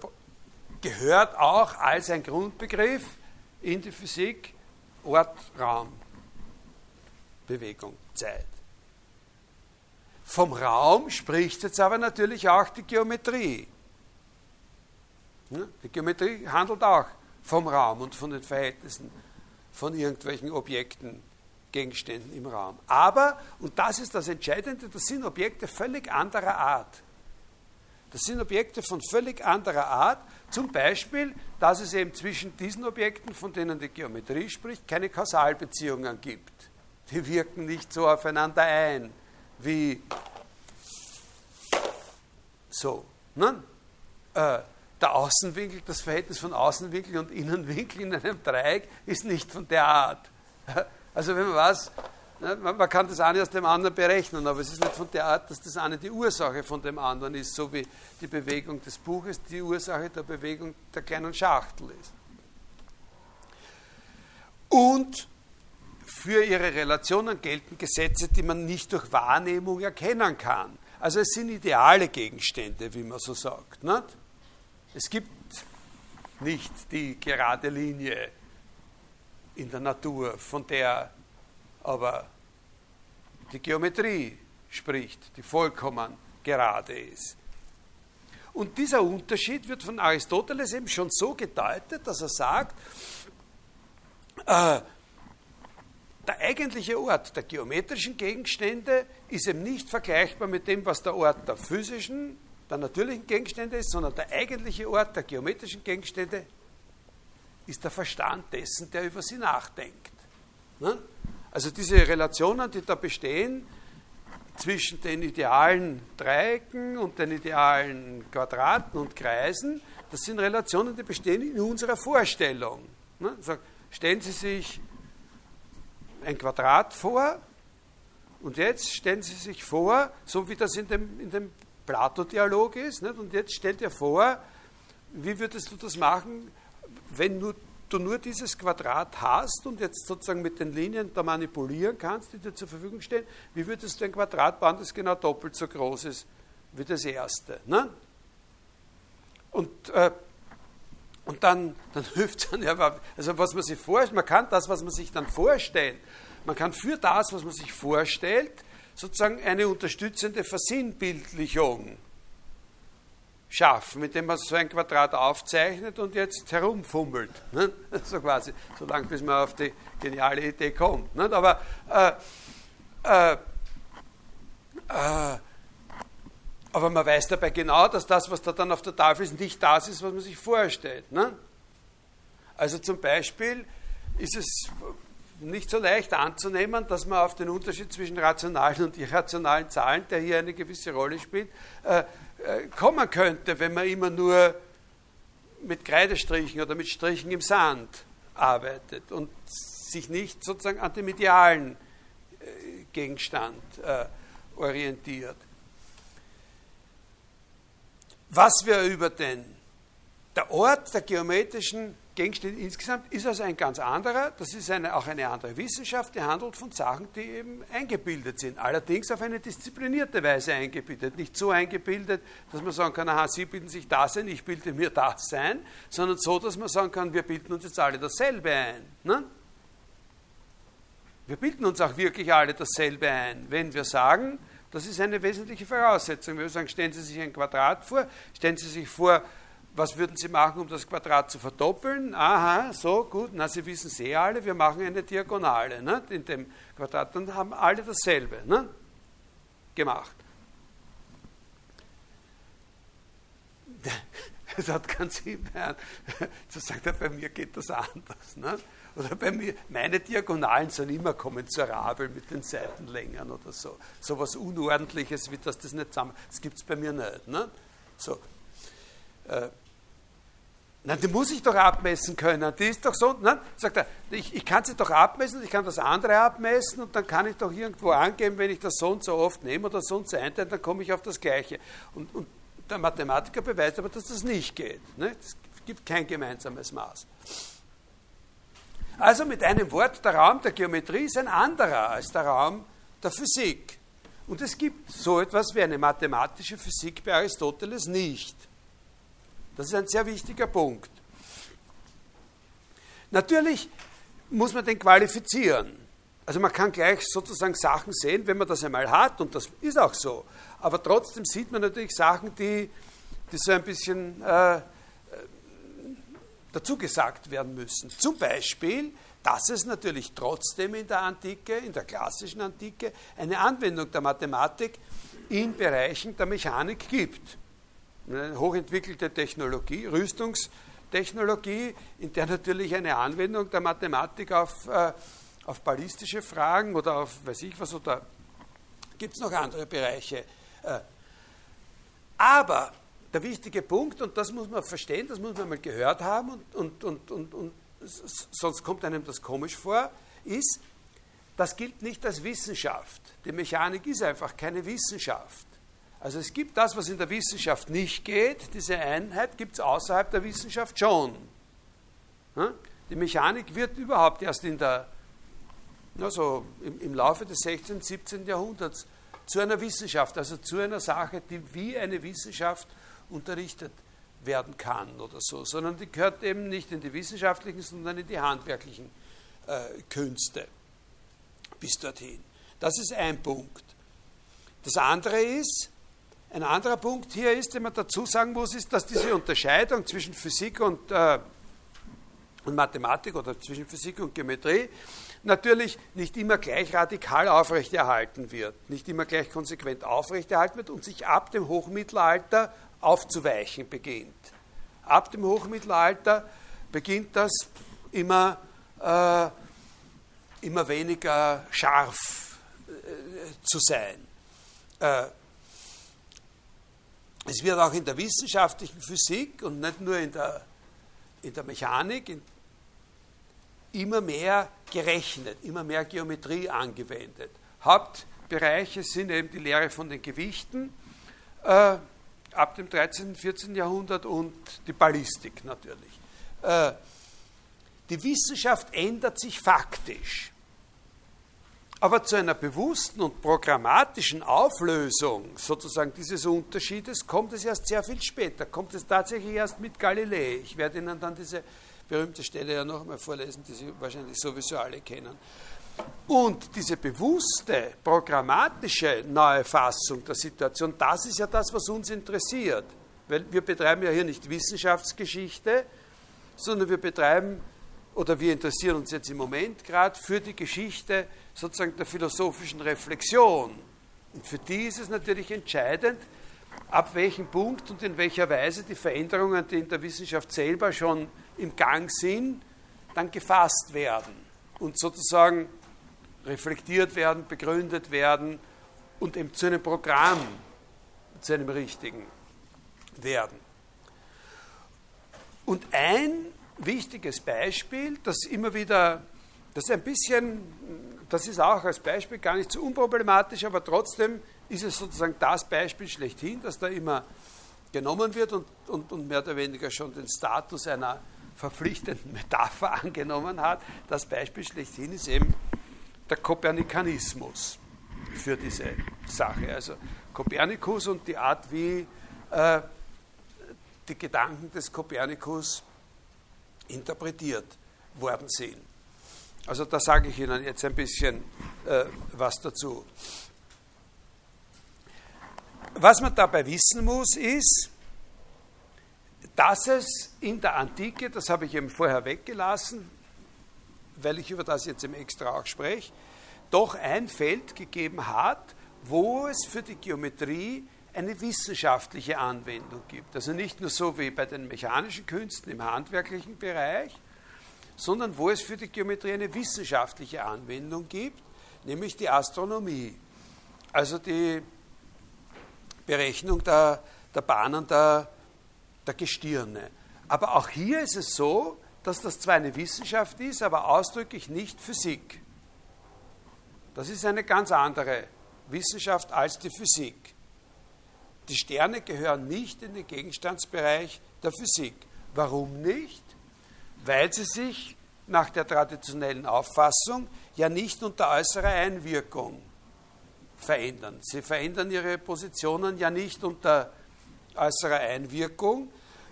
gehört auch als ein Grundbegriff in die Physik Ort, Raum, Bewegung, Zeit. Vom Raum spricht jetzt aber natürlich auch die Geometrie. Die Geometrie handelt auch vom Raum und von den Verhältnissen von irgendwelchen Objekten Gegenständen im Raum. Aber, und das ist das Entscheidende, das sind Objekte völlig anderer Art. Das sind Objekte von völlig anderer Art. Zum Beispiel, dass es eben zwischen diesen Objekten, von denen die Geometrie spricht, keine Kausalbeziehungen gibt. Die wirken nicht so aufeinander ein wie so. Nein? Äh, der Außenwinkel, das Verhältnis von Außenwinkel und Innenwinkel in einem Dreieck ist nicht von der Art. Also wenn man was, ne, man kann das eine aus dem anderen berechnen, aber es ist nicht von der Art, dass das eine die Ursache von dem anderen ist, so wie die Bewegung des Buches die Ursache der Bewegung der kleinen Schachtel ist. Und für ihre Relationen gelten Gesetze, die man nicht durch Wahrnehmung erkennen kann. Also es sind ideale Gegenstände, wie man so sagt. Nicht? Es gibt nicht die gerade Linie, in der Natur, von der aber die Geometrie spricht, die vollkommen gerade ist. Und dieser Unterschied wird von Aristoteles eben schon so gedeutet, dass er sagt, äh, der eigentliche Ort der geometrischen Gegenstände ist eben nicht vergleichbar mit dem, was der Ort der physischen, der natürlichen Gegenstände ist, sondern der eigentliche Ort der geometrischen Gegenstände ist der Verstand dessen, der über sie nachdenkt. Ne? Also diese Relationen, die da bestehen zwischen den idealen Dreiecken und den idealen Quadraten und Kreisen, das sind Relationen, die bestehen in unserer Vorstellung. Ne? Stellen Sie sich ein Quadrat vor und jetzt stellen Sie sich vor, so wie das in dem, in dem Plato-Dialog ist, und jetzt stellt ihr vor, wie würdest du das machen, wenn nur, du nur dieses Quadrat hast und jetzt sozusagen mit den Linien da manipulieren kannst, die dir zur Verfügung stehen, wie würdest du ein Quadrat bauen, das genau doppelt so groß ist wie das erste? Ne? Und, äh, und dann, dann hilft es dann ja, also was man sich vorstellt, man kann das, was man sich dann vorstellt, man kann für das, was man sich vorstellt, sozusagen eine unterstützende Versinnbildlichung schaffen, mit dem man so ein Quadrat aufzeichnet und jetzt herumfummelt. Ne? So quasi, so lange bis man auf die geniale Idee kommt. Ne? Aber äh, äh, äh, aber man weiß dabei genau, dass das, was da dann auf der Tafel ist, nicht das ist, was man sich vorstellt. Ne? Also zum Beispiel ist es nicht so leicht anzunehmen, dass man auf den Unterschied zwischen rationalen und irrationalen Zahlen, der hier eine gewisse Rolle spielt, äh, äh, kommen könnte, wenn man immer nur mit Kreidestrichen oder mit Strichen im Sand arbeitet und sich nicht sozusagen an dem idealen äh, Gegenstand orientiert. Was wir über den der Ort der geometrischen Gegenstände insgesamt ist also ein ganz anderer. Das ist eine, auch eine andere Wissenschaft, die handelt von Sachen, die eben eingebildet sind. Allerdings auf eine disziplinierte Weise eingebildet. Nicht so eingebildet, dass man sagen kann, aha, Sie bilden sich das ein, ich bilde mir das ein, sondern so, dass man sagen kann, wir bilden uns jetzt alle dasselbe ein. Ne? Wir bilden uns auch wirklich alle dasselbe ein, wenn wir sagen, das ist eine wesentliche Voraussetzung. Wenn wir sagen, stellen Sie sich ein Quadrat vor, stellen Sie sich vor, was würden Sie machen, um das Quadrat zu verdoppeln? Aha, so, gut, na, Sie wissen es eh alle, wir machen eine Diagonale ne, in dem Quadrat. Dann haben alle dasselbe ne, gemacht. Es hat keinen Sinn zu sagen, bei mir geht das anders. Ne? Oder bei mir, meine Diagonalen sind immer kommensurabel mit den Seitenlängen oder so. So was Unordentliches, wie das das nicht zusammen. Das gibt es bei mir nicht. Ne? So. Äh, Nein, die muss ich doch abmessen können. Die ist doch so. Nein, sagt er, ich, ich kann sie doch abmessen, ich kann das andere abmessen und dann kann ich doch irgendwo angeben, wenn ich das so und so oft nehme oder so und so einteile, dann komme ich auf das Gleiche. Und, und der Mathematiker beweist aber, dass das nicht geht. Ne? Es gibt kein gemeinsames Maß. Also mit einem Wort, der Raum der Geometrie ist ein anderer als der Raum der Physik. Und es gibt so etwas wie eine mathematische Physik bei Aristoteles nicht. Das ist ein sehr wichtiger Punkt. Natürlich muss man den qualifizieren. Also man kann gleich sozusagen Sachen sehen, wenn man das einmal hat, und das ist auch so. Aber trotzdem sieht man natürlich Sachen, die, die so ein bisschen äh, äh dazu gesagt werden müssen. Zum Beispiel, dass es natürlich trotzdem in der Antike, in der klassischen Antike, eine Anwendung der Mathematik in Bereichen der Mechanik gibt eine hochentwickelte Technologie, Rüstungstechnologie, in der natürlich eine Anwendung der Mathematik auf, äh, auf ballistische Fragen oder auf weiß ich was, oder gibt es noch andere Bereiche. Äh, aber der wichtige Punkt, und das muss man verstehen, das muss man mal gehört haben, und, und, und, und, und sonst kommt einem das komisch vor, ist, das gilt nicht als Wissenschaft. Die Mechanik ist einfach keine Wissenschaft. Also es gibt das, was in der Wissenschaft nicht geht, diese Einheit gibt es außerhalb der Wissenschaft schon. Die Mechanik wird überhaupt erst in der, also im, im Laufe des 16., 17. Jahrhunderts zu einer Wissenschaft, also zu einer Sache, die wie eine Wissenschaft unterrichtet werden kann oder so, sondern die gehört eben nicht in die wissenschaftlichen, sondern in die handwerklichen äh, Künste bis dorthin. Das ist ein Punkt. Das andere ist, ein anderer Punkt hier ist, den man dazu sagen muss, ist, dass diese Unterscheidung zwischen Physik und, äh, und Mathematik oder zwischen Physik und Geometrie natürlich nicht immer gleich radikal aufrechterhalten wird, nicht immer gleich konsequent aufrechterhalten wird und sich ab dem Hochmittelalter aufzuweichen beginnt. Ab dem Hochmittelalter beginnt das immer, äh, immer weniger scharf äh, zu sein. Äh, es wird auch in der wissenschaftlichen Physik und nicht nur in der, in der Mechanik in, immer mehr gerechnet, immer mehr Geometrie angewendet. Hauptbereiche sind eben die Lehre von den Gewichten äh, ab dem 13. und 14. Jahrhundert und die Ballistik natürlich. Äh, die Wissenschaft ändert sich faktisch. Aber zu einer bewussten und programmatischen Auflösung sozusagen dieses Unterschiedes kommt es erst sehr viel später, kommt es tatsächlich erst mit Galilei. Ich werde Ihnen dann diese berühmte Stelle ja noch einmal vorlesen, die Sie wahrscheinlich sowieso alle kennen. Und diese bewusste, programmatische neue Fassung der Situation, das ist ja das, was uns interessiert. Weil wir betreiben ja hier nicht Wissenschaftsgeschichte, sondern wir betreiben oder wir interessieren uns jetzt im Moment gerade für die Geschichte sozusagen der philosophischen Reflexion. Und für die ist es natürlich entscheidend, ab welchem Punkt und in welcher Weise die Veränderungen, die in der Wissenschaft selber schon im Gang sind, dann gefasst werden und sozusagen reflektiert werden, begründet werden und eben zu einem Programm, zu einem richtigen werden. Und ein wichtiges Beispiel, das immer wieder, das ein bisschen, das ist auch als Beispiel gar nicht so unproblematisch, aber trotzdem ist es sozusagen das Beispiel schlechthin, das da immer genommen wird und, und, und mehr oder weniger schon den Status einer verpflichtenden Metapher angenommen hat. Das Beispiel schlechthin ist eben der Kopernikanismus für diese Sache. Also Kopernikus und die Art, wie äh, die Gedanken des Kopernikus interpretiert worden sind. Also da sage ich Ihnen jetzt ein bisschen äh, was dazu. Was man dabei wissen muss, ist, dass es in der Antike, das habe ich eben vorher weggelassen, weil ich über das jetzt im Extra auch spreche, doch ein Feld gegeben hat, wo es für die Geometrie eine wissenschaftliche Anwendung gibt. Also nicht nur so wie bei den mechanischen Künsten im handwerklichen Bereich, sondern wo es für die Geometrie eine wissenschaftliche Anwendung gibt, nämlich die Astronomie. Also die Berechnung der, der Bahnen der, der Gestirne. Aber auch hier ist es so, dass das zwar eine Wissenschaft ist, aber ausdrücklich nicht Physik. Das ist eine ganz andere Wissenschaft als die Physik. Die Sterne gehören nicht in den Gegenstandsbereich der Physik. Warum nicht? Weil sie sich nach der traditionellen Auffassung ja nicht unter äußerer Einwirkung verändern. Sie verändern ihre Positionen ja nicht unter äußerer Einwirkung.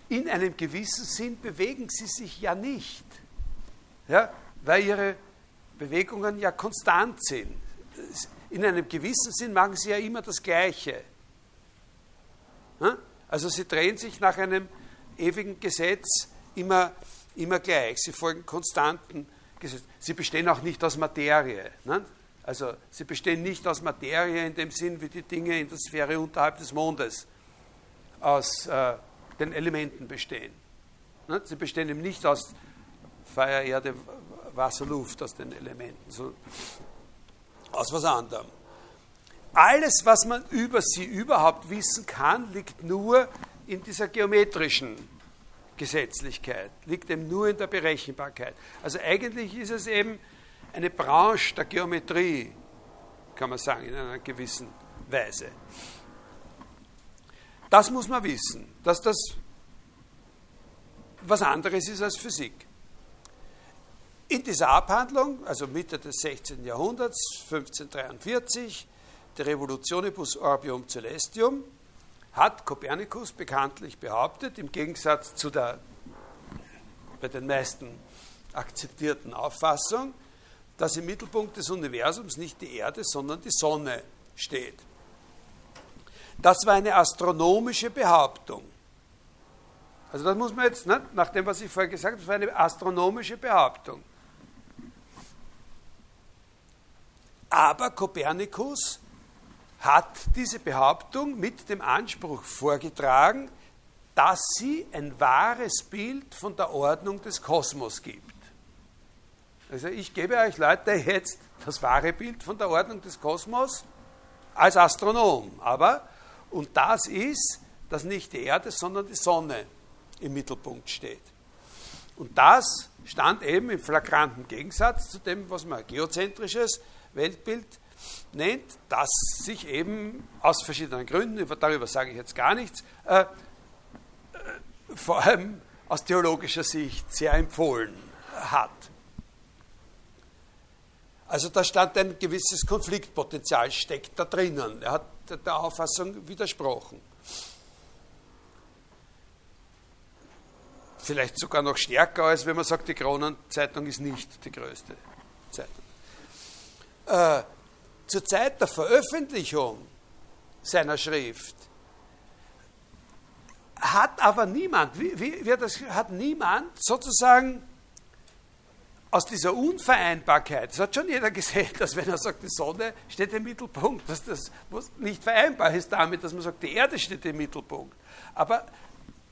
In einem gewissen Sinn bewegen sie sich ja nicht, ja, weil ihre Bewegungen ja konstant sind. In einem gewissen Sinn machen sie ja immer das Gleiche. Also sie drehen sich nach einem ewigen Gesetz immer, immer gleich. Sie folgen konstanten Gesetzen. Sie bestehen auch nicht aus Materie. Ne? Also sie bestehen nicht aus Materie in dem Sinn, wie die Dinge in der Sphäre unterhalb des Mondes aus äh, den Elementen bestehen. Ne? Sie bestehen eben nicht aus Feuer, Erde, Wasser, Luft, aus den Elementen, sondern aus was anderem. Alles, was man über sie überhaupt wissen kann, liegt nur in dieser geometrischen Gesetzlichkeit, liegt eben nur in der Berechenbarkeit. Also eigentlich ist es eben eine Branche der Geometrie, kann man sagen, in einer gewissen Weise. Das muss man wissen, dass das was anderes ist als Physik. In dieser Abhandlung, also Mitte des 16. Jahrhunderts, 1543, der Revolutionibus Orbium Celestium, hat Kopernikus bekanntlich behauptet, im Gegensatz zu der bei den meisten akzeptierten Auffassung, dass im Mittelpunkt des Universums nicht die Erde, sondern die Sonne steht. Das war eine astronomische Behauptung. Also das muss man jetzt, ne, nach dem, was ich vorher gesagt habe, das war eine astronomische Behauptung. Aber Kopernikus hat diese Behauptung mit dem Anspruch vorgetragen, dass sie ein wahres Bild von der Ordnung des Kosmos gibt. Also ich gebe euch Leute jetzt das wahre Bild von der Ordnung des Kosmos als Astronom. Aber, und das ist, dass nicht die Erde, sondern die Sonne im Mittelpunkt steht. Und das stand eben im flagranten Gegensatz zu dem, was man geozentrisches Weltbild nennt, das sich eben aus verschiedenen Gründen, darüber sage ich jetzt gar nichts, äh, äh, vor allem aus theologischer Sicht sehr empfohlen hat. Also da stand ein gewisses Konfliktpotenzial, steckt da drinnen. Er hat der Auffassung widersprochen. Vielleicht sogar noch stärker, als wenn man sagt, die Kronenzeitung ist nicht die größte Zeitung. Äh, zur Zeit der Veröffentlichung seiner Schrift hat aber niemand, wie, wie, wie das, hat niemand sozusagen aus dieser Unvereinbarkeit, das hat schon jeder gesehen, dass wenn er sagt, die Sonne steht im Mittelpunkt, dass das nicht vereinbar ist damit, dass man sagt, die Erde steht im Mittelpunkt. Aber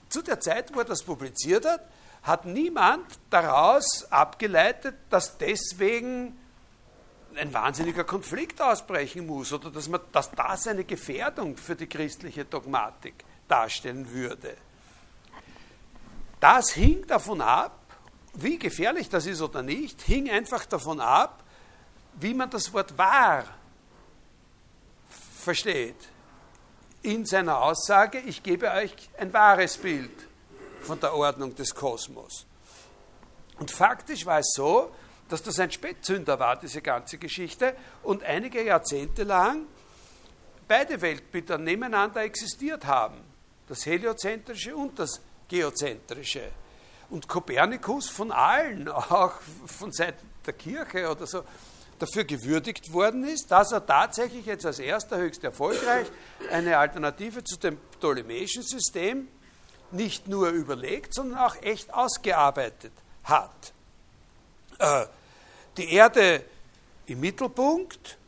zu der Zeit, wo er das publiziert hat, hat niemand daraus abgeleitet, dass deswegen ein wahnsinniger Konflikt ausbrechen muss oder dass, man, dass das eine Gefährdung für die christliche Dogmatik darstellen würde. Das hing davon ab, wie gefährlich das ist oder nicht, hing einfach davon ab, wie man das Wort wahr versteht. In seiner Aussage, ich gebe euch ein wahres Bild von der Ordnung des Kosmos. Und faktisch war es so, dass das ein Spätzünder war, diese ganze Geschichte, und einige Jahrzehnte lang beide Weltbilder nebeneinander existiert haben. Das heliozentrische und das geozentrische. Und Kopernikus von allen, auch von Seiten der Kirche oder so, dafür gewürdigt worden ist, dass er tatsächlich jetzt als erster höchst erfolgreich eine Alternative zu dem ptolemäischen System nicht nur überlegt, sondern auch echt ausgearbeitet hat. Äh, die Erde im Mittelpunkt,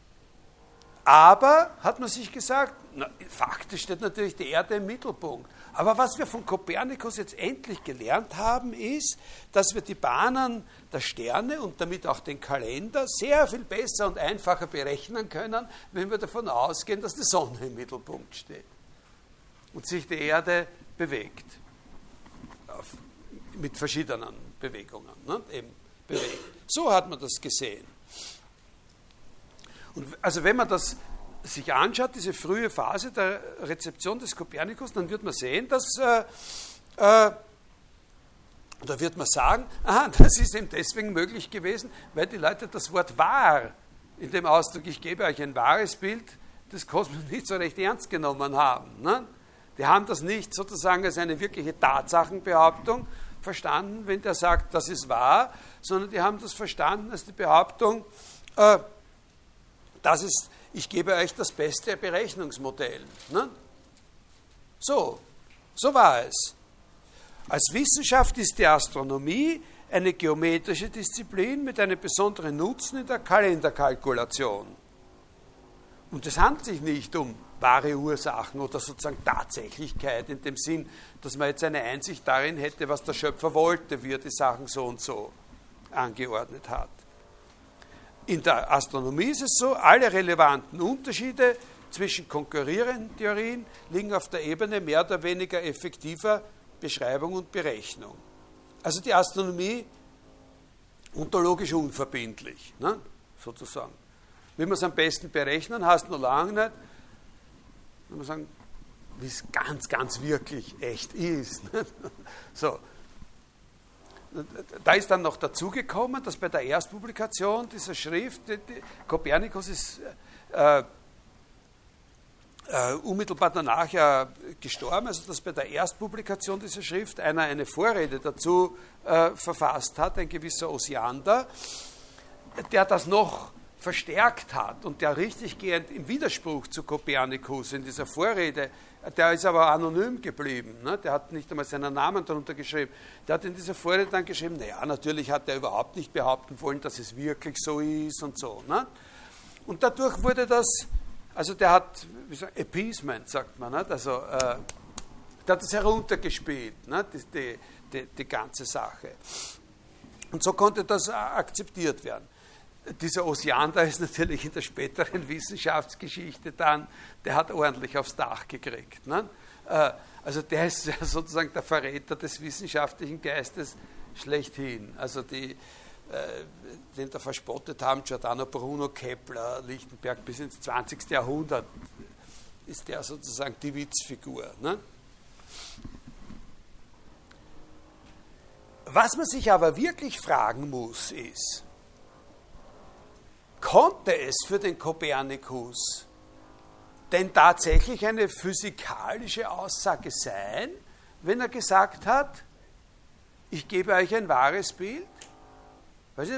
Aber, hat man sich gesagt, na, faktisch steht natürlich die Erde im Mittelpunkt. Aber was wir von Kopernikus jetzt endlich gelernt haben, ist, dass wir die Bahnen der Sterne und damit auch den Kalender sehr viel besser und einfacher berechnen können, wenn wir davon ausgehen, dass die Sonne im Mittelpunkt steht und sich die Erde bewegt. Mit verschiedenen Bewegungen. Ne? Eben bewegt. So hat man das gesehen. Und also wenn man das sich anschaut, diese frühe Phase der Rezeption des Kopernikus, dann wird man sehen, dass äh, äh, da wird man sagen, aha, das ist eben deswegen möglich gewesen, weil die Leute das Wort wahr in dem Ausdruck, ich gebe euch ein wahres Bild des Kosmos nicht so recht ernst genommen haben. Ne? Die haben das nicht sozusagen als eine wirkliche Tatsachenbehauptung verstanden, wenn der sagt, das ist wahr, sondern die haben das verstanden als die Behauptung, äh, das ist ich gebe euch das beste Berechnungsmodell. Ne? So, so war es. Als Wissenschaft ist die Astronomie eine geometrische Disziplin mit einem besonderen Nutzen in der Kalenderkalkulation. Und es handelt sich nicht um wahre Ursachen oder sozusagen Tatsächlichkeit in dem Sinn, dass man jetzt eine Einsicht darin hätte, was der Schöpfer wollte, wie er die Sachen so und so angeordnet hat. In der Astronomie ist es so, alle relevanten Unterschiede zwischen konkurrierenden Theorien liegen auf der Ebene mehr oder weniger effektiver Beschreibung und Berechnung. Also die Astronomie ontologisch unverbindlich, ne? sozusagen. Wie man es am besten berechnen, heißt nur lange nicht, wenn man sagen, wie es ganz, ganz wirklich echt ist. Ne? So, da ist dann noch dazugekommen, dass bei der Erstpublikation dieser Schrift, die, die, Kopernikus ist äh, äh, unmittelbar danach ja gestorben, also dass bei der Erstpublikation dieser Schrift einer eine Vorrede dazu äh, verfasst hat, ein gewisser Osiander, der das noch verstärkt hat und der richtiggehend im Widerspruch zu Kopernikus in dieser Vorrede der ist aber anonym geblieben. Ne? Der hat nicht einmal seinen Namen darunter geschrieben. Der hat in dieser Vorrede dann geschrieben, naja, natürlich hat er überhaupt nicht behaupten wollen, dass es wirklich so ist und so. Ne? Und dadurch wurde das, also der hat, wie sagt, Appeasement sagt man, ne? also äh, der hat das heruntergespielt, ne? die, die, die, die ganze Sache. Und so konnte das akzeptiert werden dieser Osiander ist natürlich in der späteren Wissenschaftsgeschichte dann, der hat ordentlich aufs Dach gekriegt. Ne? Äh, also der ist sozusagen der Verräter des wissenschaftlichen Geistes schlechthin. Also die, äh, den da verspottet haben, Giordano Bruno, Kepler, Lichtenberg bis ins 20. Jahrhundert, ist der sozusagen die Witzfigur. Ne? Was man sich aber wirklich fragen muss, ist, konnte es für den Kopernikus denn tatsächlich eine physikalische Aussage sein, wenn er gesagt hat, ich gebe euch ein wahres Bild?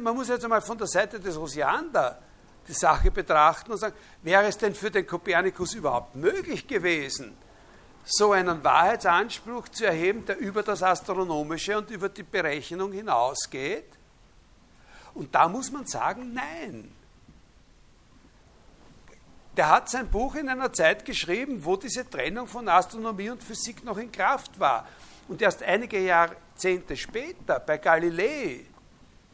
man muss jetzt einmal von der Seite des Osiander die Sache betrachten und sagen, wäre es denn für den Kopernikus überhaupt möglich gewesen, so einen Wahrheitsanspruch zu erheben, der über das Astronomische und über die Berechnung hinausgeht? Und da muss man sagen, nein der hat sein Buch in einer Zeit geschrieben, wo diese Trennung von Astronomie und Physik noch in Kraft war. Und erst einige Jahrzehnte später, bei Galilei,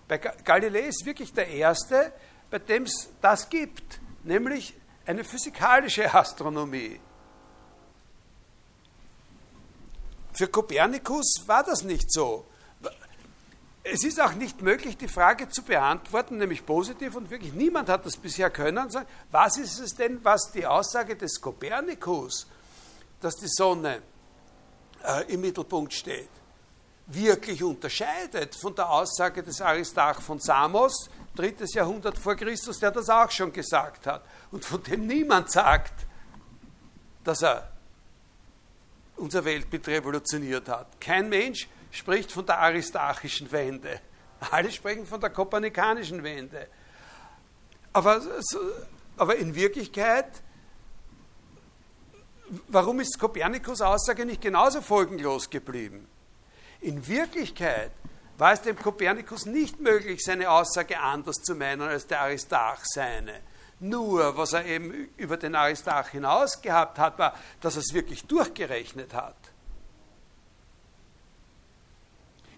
bei Galilei ist wirklich der Erste, bei dem es das gibt, nämlich eine physikalische Astronomie. Für Kopernikus war das nicht so. Es ist auch nicht möglich, die Frage zu beantworten, nämlich positiv, und wirklich niemand hat das bisher können, sagen, was ist es denn, was die Aussage des Kopernikus, dass die Sonne äh, im Mittelpunkt steht, wirklich unterscheidet von der Aussage des Aristarch von Samos, drittes Jahrhundert vor Christus, der das auch schon gesagt hat, und von dem niemand sagt, dass er unser Weltbild revolutioniert hat. Kein Mensch spricht von der aristarchischen Wende. Alle sprechen von der kopernikanischen Wende. Aber, aber in Wirklichkeit, warum ist Kopernikus Aussage nicht genauso folgenlos geblieben? In Wirklichkeit war es dem Kopernikus nicht möglich, seine Aussage anders zu meinen als der Aristarch seine. Nur, was er eben über den Aristarch hinaus gehabt hat, war, dass er es wirklich durchgerechnet hat.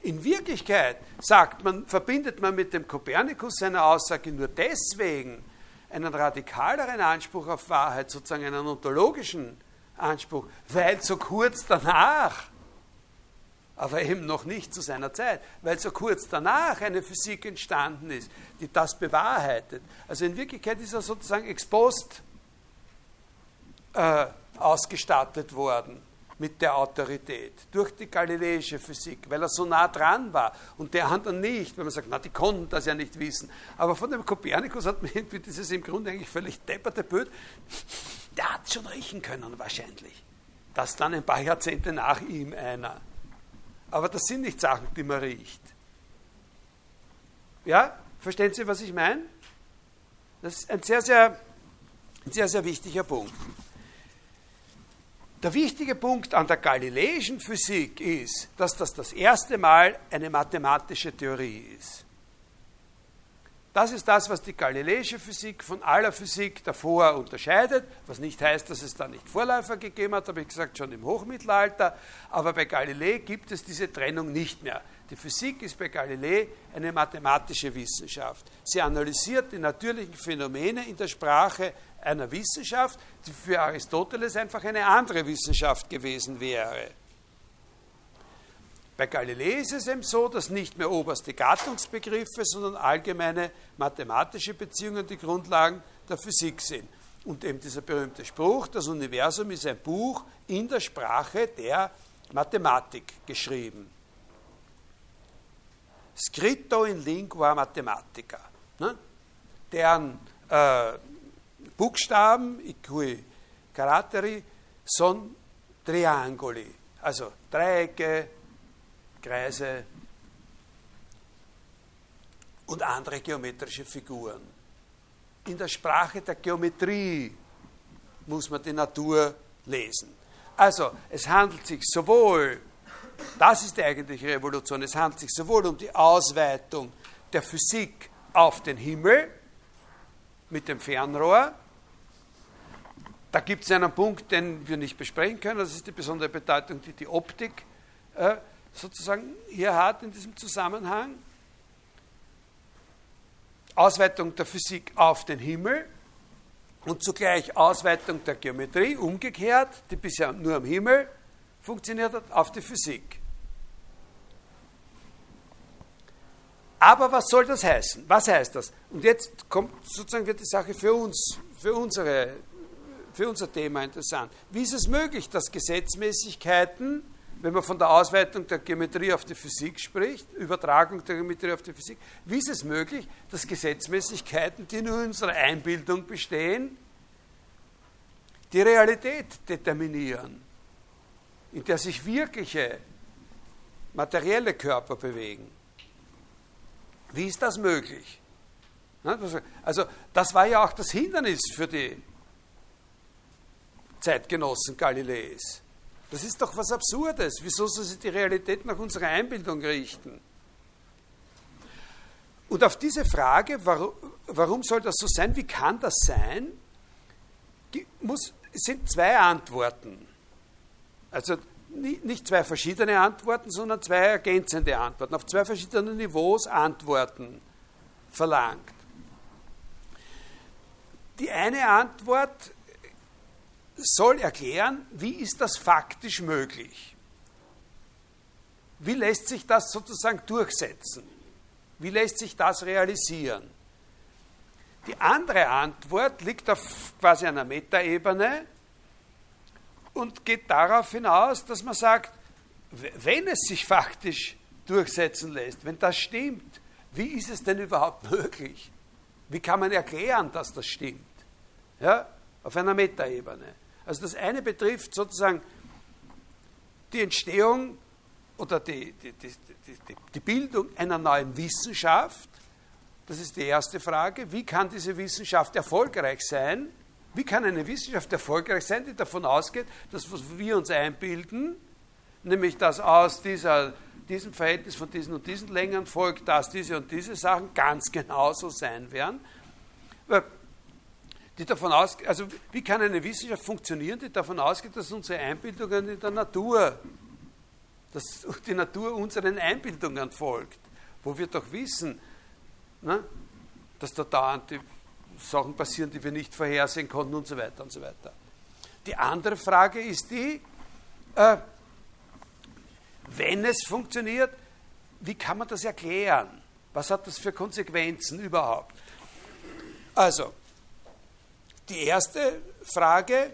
In Wirklichkeit sagt man, verbindet man mit dem Kopernikus seine Aussage nur deswegen einen radikaleren Anspruch auf Wahrheit, sozusagen einen ontologischen Anspruch, weil so kurz danach, aber eben noch nicht zu seiner Zeit, weil so kurz danach eine Physik entstanden ist, die das bewahrheitet. Also in Wirklichkeit ist er sozusagen ex post äh, ausgestattet worden mit der Autorität durch die galileische Physik, weil er so nah dran war und der anderen nicht, wenn man sagt, na, die konnten das ja nicht wissen. Aber von dem Kopernikus hat man irgendwie dieses im Grunde eigentlich völlig depperte Bild, der hat schon riechen können wahrscheinlich. Das dann ein paar Jahrzehnte nach ihm einer. Aber das sind nicht Sachen, die man riecht. Ja, verstehen Sie, was ich meine? Das ist ein sehr, sehr, sehr, sehr wichtiger Punkt. Der wichtige Punkt an der galileischen Physik ist, dass das das erste Mal eine mathematische Theorie ist. Das ist das, was die galileische Physik von aller Physik davor unterscheidet, was nicht heißt, dass es da nicht Vorläufer gegeben hat, habe ich gesagt, schon im Hochmittelalter, aber bei Galilei gibt es diese Trennung nicht mehr. Die Physik ist bei Galilei eine mathematische Wissenschaft. Sie analysiert die natürlichen Phänomene in der Sprache einer Wissenschaft, die für Aristoteles einfach eine andere Wissenschaft gewesen wäre. Bei Galilei ist es eben so, dass nicht mehr oberste Gattungsbegriffe, sondern allgemeine mathematische Beziehungen die Grundlagen der Physik sind. Und eben dieser berühmte Spruch, das Universum ist ein Buch in der Sprache der Mathematik geschrieben. Scritto in lingua mathematica. Ne? Deren äh, Buchstaben, i cui caratteri, sono triangoli, also Dreiecke, Kreise und andere geometrische Figuren. In der Sprache der Geometrie muss man die Natur lesen. Also es handelt sich sowohl, das ist die eigentliche Revolution, es handelt sich sowohl um die Ausweitung der Physik auf den Himmel mit dem Fernrohr, da gibt es einen Punkt, den wir nicht besprechen können. Das ist die besondere Bedeutung, die die Optik äh, sozusagen hier hat in diesem Zusammenhang. Ausweitung der Physik auf den Himmel und zugleich Ausweitung der Geometrie, umgekehrt, die bisher nur am Himmel funktioniert hat, auf die Physik. Aber was soll das heißen? Was heißt das? Und jetzt kommt sozusagen wird die Sache für uns, für unsere für unser Thema interessant. Wie ist es möglich, dass Gesetzmäßigkeiten, wenn man von der Ausweitung der Geometrie auf die Physik spricht, Übertragung der Geometrie auf die Physik, wie ist es möglich, dass Gesetzmäßigkeiten, die nur in unserer Einbildung bestehen, die Realität determinieren, in der sich wirkliche materielle Körper bewegen? Wie ist das möglich? Also das war ja auch das Hindernis für die Zeitgenossen Galileis. Das ist doch was Absurdes. Wieso soll sich die Realität nach unserer Einbildung richten? Und auf diese Frage, warum, soll das so sein, wie kann das sein, sind zwei Antworten. Also nicht zwei verschiedene Antworten, sondern zwei ergänzende Antworten, auf zwei verschiedene Niveaus Antworten verlangt. Die eine Antwort soll erklären, wie ist das faktisch möglich? Wie lässt sich das sozusagen durchsetzen? Wie lässt sich das realisieren? Die andere Antwort liegt auf quasi einer Metaebene und geht darauf hinaus, dass man sagt, wenn es sich faktisch durchsetzen lässt, wenn das stimmt, wie ist es denn überhaupt möglich? Wie kann man erklären, dass das stimmt? Ja, auf einer Metaebene. Also das eine betrifft sozusagen die Entstehung oder die, die, die, die, Bildung einer neuen Wissenschaft. Das ist die erste Frage. Wie kann diese Wissenschaft erfolgreich sein? Wie kann eine Wissenschaft erfolgreich sein, die davon ausgeht, dass was wir uns einbilden, nämlich dass aus dieser, diesem Verhältnis von diesen und diesen Längen folgt, dass diese und diese Sachen ganz genauso sein werden? die davon ausgeht, also wie kann eine Wissenschaft funktionieren, die davon ausgeht, dass unsere Einbildungen in der Natur, dass die Natur unseren Einbildungen folgt, wo wir doch wissen, ne, dass da dauernd die Sachen passieren, die wir nicht vorhersehen konnten und so weiter und so weiter. Die andere Frage ist die, äh, wenn es funktioniert, wie kann man das erklären? Was hat das für Konsequenzen überhaupt? Also, die erste Frage,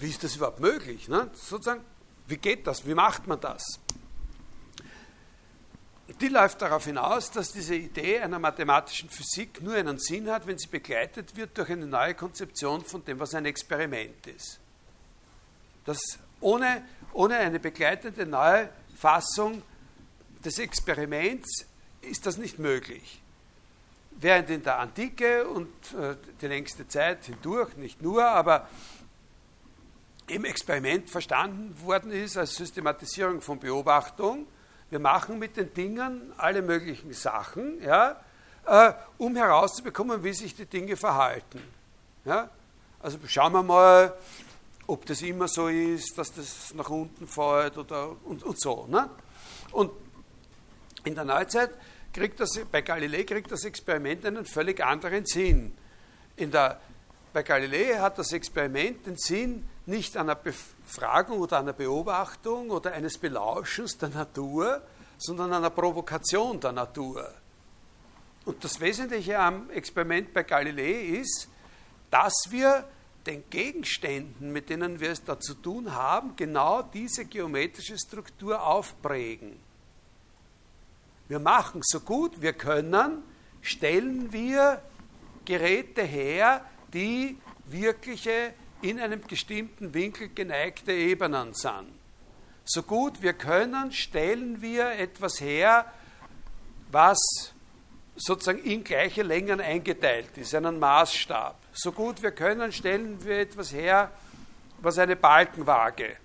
wie ist das überhaupt möglich? Ne? Sozusagen, wie geht das? Wie macht man das? Die läuft darauf hinaus, dass diese Idee einer mathematischen Physik nur einen Sinn hat, wenn sie begleitet wird durch eine neue Konzeption von dem, was ein Experiment ist. Dass ohne, ohne eine begleitende neue Fassung des Experiments ist das nicht möglich. Während in der Antike und äh, die längste Zeit hindurch, nicht nur, aber im Experiment verstanden worden ist als Systematisierung von Beobachtung, wir machen mit den Dingen alle möglichen Sachen, ja, äh, um herauszubekommen, wie sich die Dinge verhalten. Ja? Also schauen wir mal, ob das immer so ist, dass das nach unten fällt oder und, und so. Ne? Und in der Neuzeit kriegt das, bei Galilei kriegt das Experiment einen völlig anderen Sinn. In der, bei Galilei hat das Experiment den Sinn nicht einer Befragung oder einer Beobachtung oder eines Belauschens der Natur, sondern einer Provokation der Natur. Und das Wesentliche am Experiment bei Galilei ist, dass wir den Gegenständen, mit denen wir es da zu tun haben, genau diese geometrische Struktur aufprägen. Wir machen so gut wir können, stellen wir Geräte her, die wirkliche in einem bestimmten Winkel geneigte Ebenen sind. So gut wir können, stellen wir etwas her, was sozusagen in gleiche Längen eingeteilt ist, einen Maßstab. So gut wir können, stellen wir etwas her, was eine Balkenwaage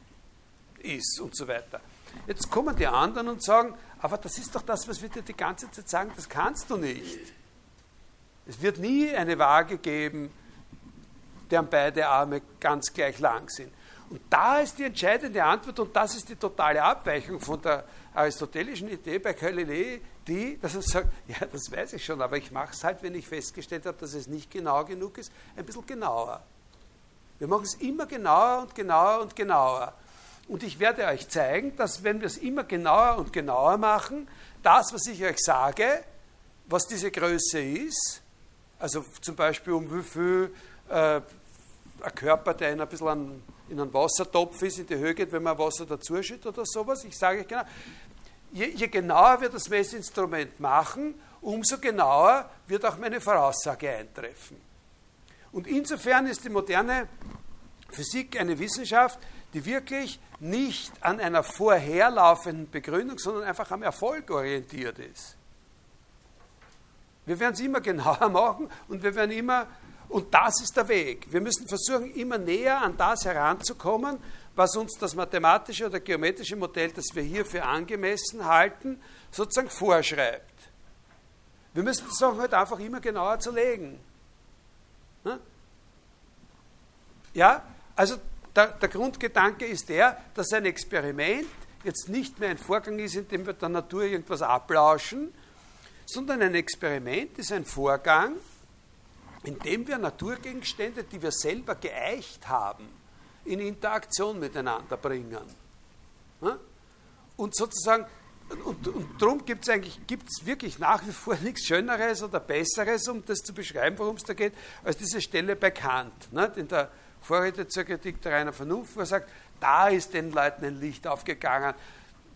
ist und so weiter. Jetzt kommen die anderen und sagen, aber das ist doch das, was wir dir die ganze Zeit sagen, das kannst du nicht. Es wird nie eine Waage geben, deren beide Arme ganz gleich lang sind. Und da ist die entscheidende Antwort, und das ist die totale Abweichung von der aristotelischen Idee bei Galilei, die, dass er sagt, ja, das weiß ich schon, aber ich mache es halt, wenn ich festgestellt habe, dass es nicht genau genug ist, ein bisschen genauer. Wir machen es immer genauer und genauer und genauer. Und ich werde euch zeigen, dass wenn wir es immer genauer und genauer machen, das, was ich euch sage, was diese Größe ist, also zum Beispiel um wie viel äh, ein Körper, der in ein bisschen an, in einen Wassertopf ist, in die Höhe geht, wenn man Wasser dazuschüttet oder sowas. Ich sage euch genau, je, je genauer wir das Messinstrument machen, umso genauer wird auch meine Voraussage eintreffen. Und insofern ist die moderne Physik eine Wissenschaft, die wirklich nicht an einer vorherlaufenden Begründung, sondern einfach am Erfolg orientiert ist. Wir werden es immer genauer machen und wir werden immer und das ist der Weg. Wir müssen versuchen, immer näher an das heranzukommen, was uns das mathematische oder geometrische Modell, das wir hier für angemessen halten, sozusagen vorschreibt. Wir müssen die Sachen halt einfach immer genauer zerlegen. Hm? Ja, also der, der Grundgedanke ist der, dass ein Experiment jetzt nicht mehr ein Vorgang ist, in dem wir der Natur irgendwas ablauschen, sondern ein Experiment ist ein Vorgang, indem wir Naturgegenstände, die wir selber geeicht haben, in Interaktion miteinander bringen. Und sozusagen, und, und darum gibt es eigentlich gibt's wirklich nach wie vor nichts Schöneres oder Besseres, um das zu beschreiben, worum es da geht, als diese Stelle bei Kant, ne, in der Vorrede zur Kritik der reinen Vernunft, wo er sagt, da ist den Leuten ein Licht aufgegangen,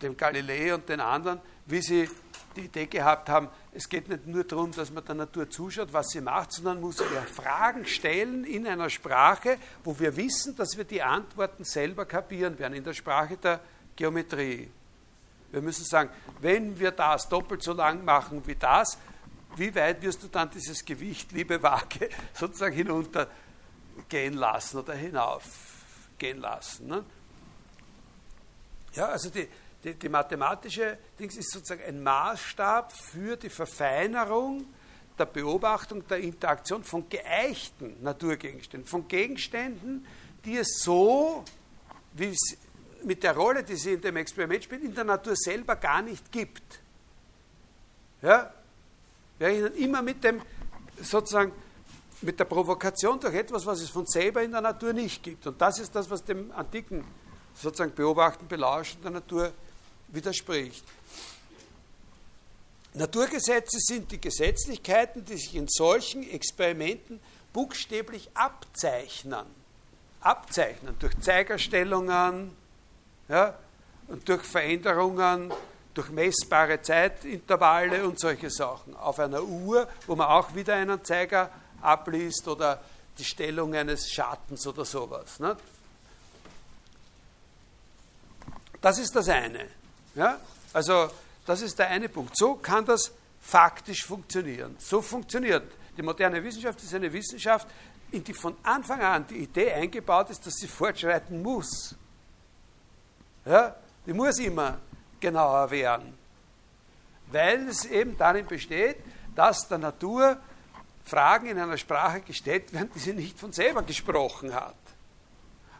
dem Galilei und den anderen, wie sie die Idee gehabt haben, es geht nicht nur darum, dass man der Natur zuschaut, was sie macht, sondern muss wir Fragen stellen in einer Sprache, wo wir wissen, dass wir die Antworten selber kapieren werden, in der Sprache der Geometrie. Wir müssen sagen, wenn wir das doppelt so lang machen wie das, wie weit wirst du dann dieses Gewicht, liebe Waage, sozusagen hinuntergehen lassen oder hinaufgehen lassen? Ne? Ja, also die, die, die mathematische Dings ist sozusagen ein Maßstab für die Verfeinerung der Beobachtung der Interaktion von geeichten Naturgegenständen, von Gegenständen, die es so, wie es mit der Rolle, die sie in dem Experiment spielt, in der Natur selber gar nicht gibt. Ja? Wir rechnen immer mit dem, sozusagen, mit der Provokation durch etwas, was es von selber in der Natur nicht gibt. Und das ist das, was dem antiken sozusagen Beobachten, Belauschen der Natur widerspricht. Naturgesetze sind die Gesetzlichkeiten, die sich in solchen Experimenten buchstäblich abzeichnen. Abzeichnen durch Zeigerstellungen ja, und durch Veränderungen, durch messbare Zeitintervalle und solche Sachen. Auf einer Uhr, wo man auch wieder einen Zeiger abliest oder die Stellung eines Schattens oder sowas. Ne? Das ist das eine. Ja? Also das ist der eine Punkt. So kann das faktisch funktionieren. So funktioniert. Die moderne Wissenschaft ist eine Wissenschaft, in die von Anfang an die Idee eingebaut ist, dass sie fortschreiten muss. Ja? Die muss immer genauer werden. Weil es eben darin besteht, dass der Natur Fragen in einer Sprache gestellt werden, die sie nicht von selber gesprochen hat.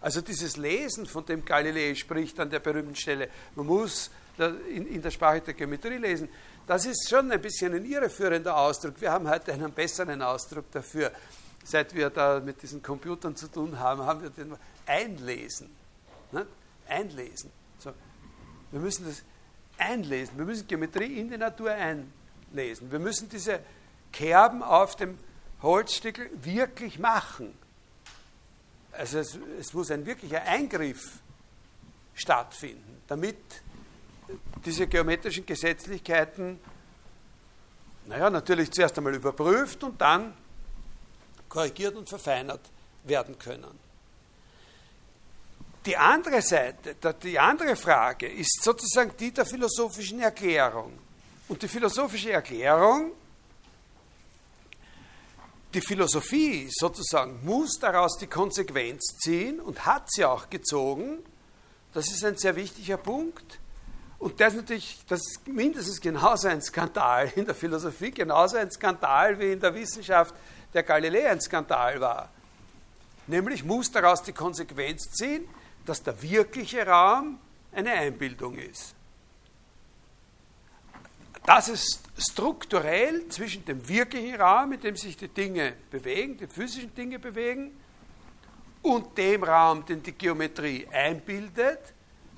Also dieses Lesen, von dem Galilei spricht an der berühmten Stelle, man muss in, der Sprache der Geometrie lesen. Das ist schon ein bisschen ein irreführender Ausdruck. Wir haben heute einen besseren Ausdruck dafür. Seit wir da mit diesen Computern zu tun haben, haben wir den Einlesen. Ne? Einlesen. So. Wir müssen das einlesen. Wir müssen Geometrie in die Natur einlesen. Wir müssen diese Kerben auf dem Holzstückel wirklich machen. Also es, es muss ein wirklicher Eingriff stattfinden, damit diese geometrischen Gesetzlichkeiten, naja, natürlich zuerst einmal überprüft und dann korrigiert und verfeinert werden können. Die andere Seite, die andere Frage ist sozusagen die der philosophischen Erklärung. Und die philosophische Erklärung, die Philosophie sozusagen muss daraus die Konsequenz ziehen und hat sie auch gezogen. Das ist ein sehr wichtiger Punkt und das ist natürlich das ist mindestens genauso ein Skandal in der Philosophie, genauso ein Skandal wie in der Wissenschaft der Galilei ein Skandal war. Nämlich muss daraus die Konsequenz ziehen, dass der wirkliche Raum eine Einbildung ist. Dass es strukturell zwischen dem wirklichen Raum, in dem sich die Dinge bewegen, die physischen Dinge bewegen, und dem Raum, den die Geometrie einbildet,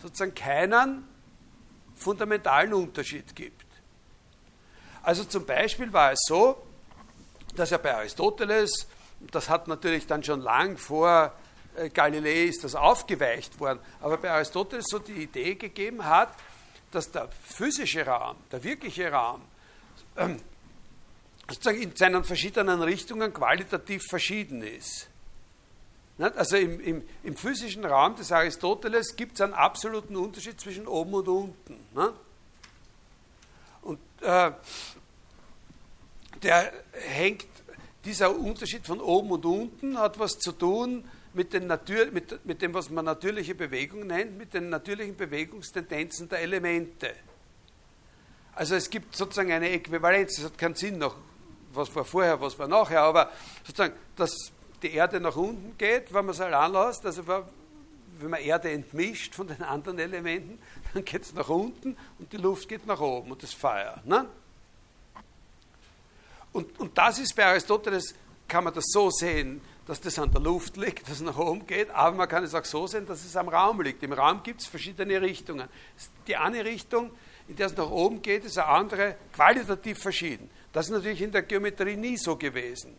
sozusagen keinen fundamentalen Unterschied gibt. Also zum Beispiel war es so, dass er bei Aristoteles, das hat natürlich dann schon lang vor äh, Galilei ist das aufgeweicht worden, aber bei Aristoteles so die Idee gegeben hat, dass der physische Raum, der wirkliche Raum, ähm, sozusagen in seinen verschiedenen Richtungen qualitativ verschieden ist. Also im, im, im, physischen Raum des Aristoteles gibt es einen absoluten Unterschied zwischen oben und unten. Und äh, der hängt, dieser Unterschied von oben und unten hat was zu tun mit, den Natur, mit, mit dem, was man natürliche Bewegung nennt, mit den natürlichen Bewegungstendenzen der Elemente. Also es gibt sozusagen eine Äquivalenz, es hat keinen Sinn noch, was war vorher, was war nachher, aber sozusagen das die Erde nach unten geht, wenn man es allein lässt, also wenn man Erde entmischt von den anderen Elementen, dann geht es nach unten und die Luft geht nach oben und das Feuer. Ne? Und, und das ist bei Aristoteles, kann man das so sehen, dass das an der Luft liegt, dass es nach oben geht, aber man kann es auch so sehen, dass es am Raum liegt. Im Raum gibt es verschiedene Richtungen. Die eine Richtung, in der es nach oben geht, ist eine andere, qualitativ verschieden. Das ist natürlich in der Geometrie nie so gewesen.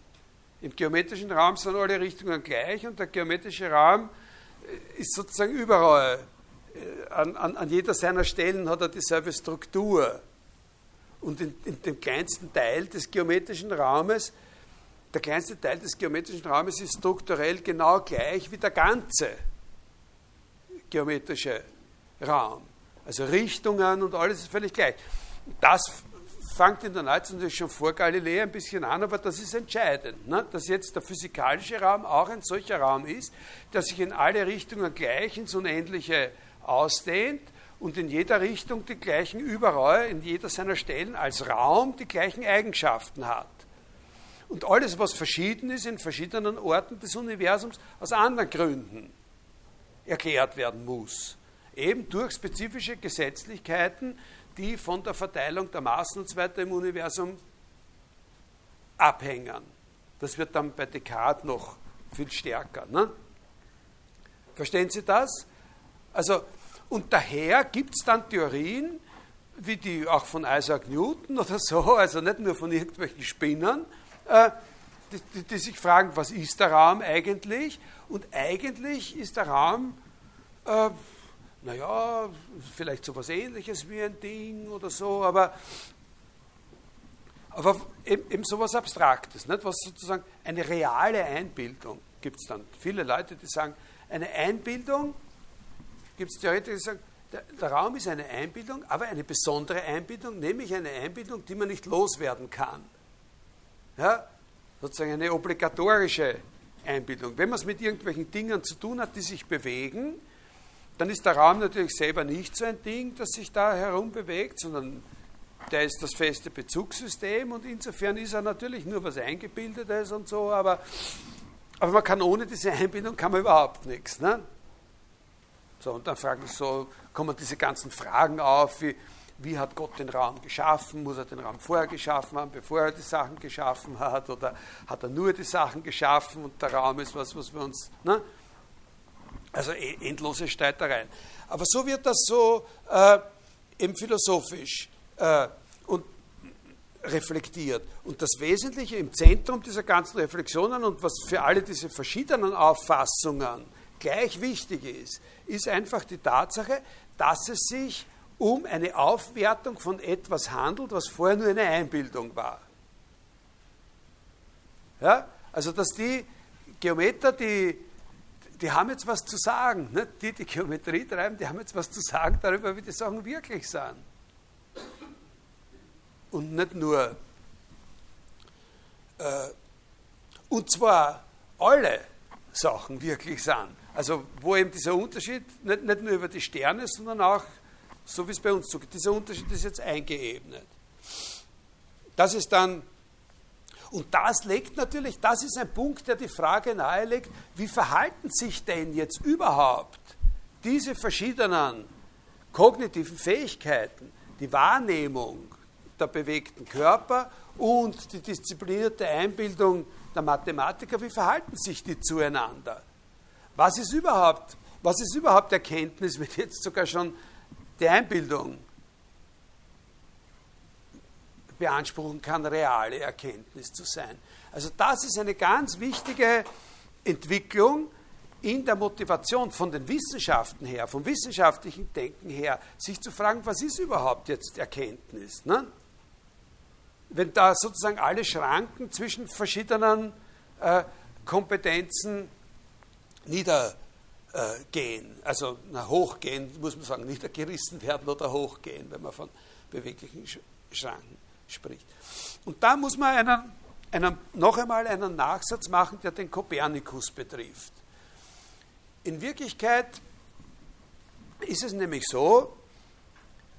Im geometrischen Raum sind alle Richtungen gleich und der geometrische Raum äh, ist sozusagen überall. Äh, an, an, an jeder seiner Stellen hat er dieselbe Struktur. Und in, in dem kleinsten Teil des geometrischen Raumes, der kleinste Teil des geometrischen Raumes ist strukturell genau gleich wie der ganze geometrische Raum. Also Richtungen und alles ist völlig gleich. Das fängt in der Neuzeit natürlich schon vor Galilei ein bisschen an, aber das ist entscheidend, ne? dass jetzt der physikalische Raum auch ein solcher Raum ist, der sich in alle Richtungen gleich ins Unendliche ausdehnt und in jeder Richtung die gleichen überall, in jeder seiner Stellen als Raum die gleichen Eigenschaften hat. und alles, was verschieden ist in verschiedenen Orten des Universums, aus anderen Gründen erklärt werden muss. Eben durch spezifische Gesetzlichkeiten, die von der Verteilung der Maßen und so weiter im Universum abhängen. Das wird dann bei Descartes noch viel stärker. Ne? Verstehen Sie das? Also, und daher gibt es dann Theorien, wie die auch von Isaac Newton oder so, also nicht nur von irgendwelchen Spinnern, äh, die, die, die, sich fragen, was ist der Raum eigentlich? Und eigentlich ist der Raum, äh, naja, vielleicht so etwas ähnliches wie ein Ding oder so, aber, aber eben, eben so etwas Abstraktes, nicht? was sozusagen eine reale Einbildung gibt es dann. Viele Leute, die sagen, eine Einbildung, gibt es Theoretiker, die sagen, der, der, Raum ist eine Einbildung, aber eine besondere Einbildung, nämlich eine Einbildung, die man nicht loswerden kann. Ja? Sozusagen eine obligatorische Einbildung. Wenn man es mit irgendwelchen Dingen zu tun hat, die sich bewegen, dann ist der Raum natürlich selber nicht so ein Ding, das sich da herum bewegt, sondern der ist das feste Bezugssystem und insofern ist er natürlich nur was Eingebildetes und so, aber, aber man kann ohne diese Einbildung kann man überhaupt nichts. Ne? So, und dann fragen so, kommen diese ganzen Fragen auf, wie, wie hat Gott den Raum geschaffen? Muss er den Raum vorher geschaffen haben, bevor er die Sachen geschaffen hat? Oder hat er nur die Sachen geschaffen und der Raum ist was, was wir uns. Ne? Also e, endlose Streitereien. Aber so wird das so äh, eben philosophisch äh, und reflektiert. Und das Wesentliche im Zentrum dieser ganzen Reflexionen und was für alle diese verschiedenen Auffassungen gleich wichtig ist, ist einfach die Tatsache, dass es sich um eine Aufwertung von etwas handelt, was vorher nur eine Einbildung war. Ja? Also, dass die Geometer, die, die haben jetzt was zu sagen, nicht? die, die Geometrie treiben, die haben jetzt was zu sagen darüber, wie die Sachen wirklich sind. Und nicht nur, äh, und zwar alle Sachen wirklich sind. Also, wo eben dieser Unterschied nicht, nicht nur über die Sterne, sondern auch so wie es bei uns zugeht. Dieser Unterschied ist jetzt eingeebnet. Das ist dann, und das legt natürlich, das ist ein Punkt, der die Frage nahelegt, wie verhalten sich denn jetzt überhaupt diese verschiedenen kognitiven Fähigkeiten, die Wahrnehmung der bewegten Körper und die disziplinierte Einbildung der Mathematiker, wie verhalten sich die zueinander? Was ist überhaupt, was ist überhaupt Erkenntnis, wenn jetzt sogar schon die Einbildung beanspruchen kann, reale Erkenntnis zu sein. Also das ist eine ganz wichtige Entwicklung in der Motivation von den Wissenschaften her, vom wissenschaftlichen Denken her, sich zu fragen, was ist überhaupt jetzt Erkenntnis? Ne? Wenn da sozusagen alle Schranken zwischen verschiedenen äh, Kompetenzen nieder äh, gehen, also na, hochgehen, muss man sagen, nicht gerissen werden oder hochgehen, wenn man von beweglichen Schranken spricht. Und da muss man einen, einen, noch einmal einen Nachsatz machen, der den Kopernikus betrifft. In Wirklichkeit ist es nämlich so,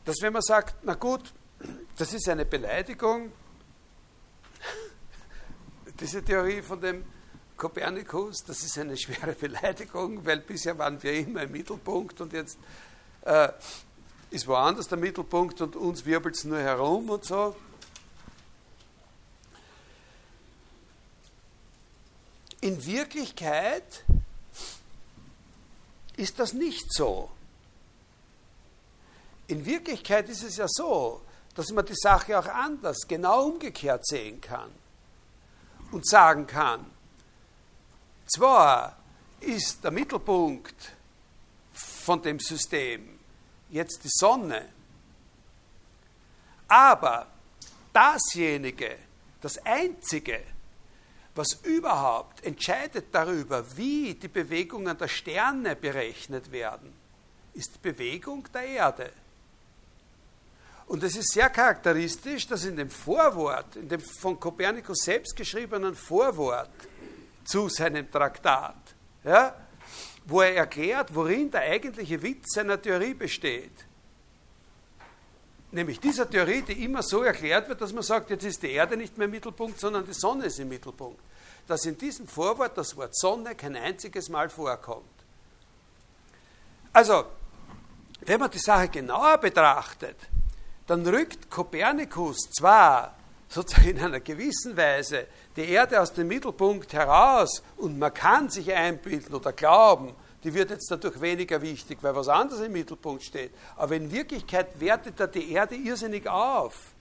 dass wenn man sagt, na gut, das ist eine Beleidigung, diese Theorie von dem Kopernikus, das ist eine schwere Beleidigung, weil bisher waren wir immer im Mittelpunkt und jetzt äh, ist woanders der Mittelpunkt und uns wirbelt es nur herum und so. In Wirklichkeit ist das nicht so. In Wirklichkeit ist es ja so, dass man die Sache auch anders, genau umgekehrt sehen kann und sagen kann, zwar ist der Mittelpunkt von dem System jetzt die Sonne, aber dasjenige, das Einzige, was überhaupt entscheidet darüber, wie die Bewegungen der Sterne berechnet werden, ist die Bewegung der Erde. Und es ist sehr charakteristisch, dass in dem Vorwort, in dem von Kopernikus selbst geschriebenen Vorwort, zu seinem Traktat, ja, wo er erklärt, worin der eigentliche Witz seiner Theorie besteht. Nämlich dieser Theorie, die immer so erklärt wird, dass man sagt, jetzt ist die Erde nicht mehr im Mittelpunkt, sondern die Sonne ist im Mittelpunkt. Dass in diesem Vorwort das Wort Sonne kein einziges Mal vorkommt. Also, wenn man die Sache genauer betrachtet, dann rückt Kopernikus zwar sozusagen in einer gewissen Weise die Erde aus dem Mittelpunkt heraus und man kann sich einbilden oder glauben, die wird jetzt dadurch weniger wichtig, weil was anderes im Mittelpunkt steht. Aber in Wirklichkeit wertet er die Erde irrsinnig auf.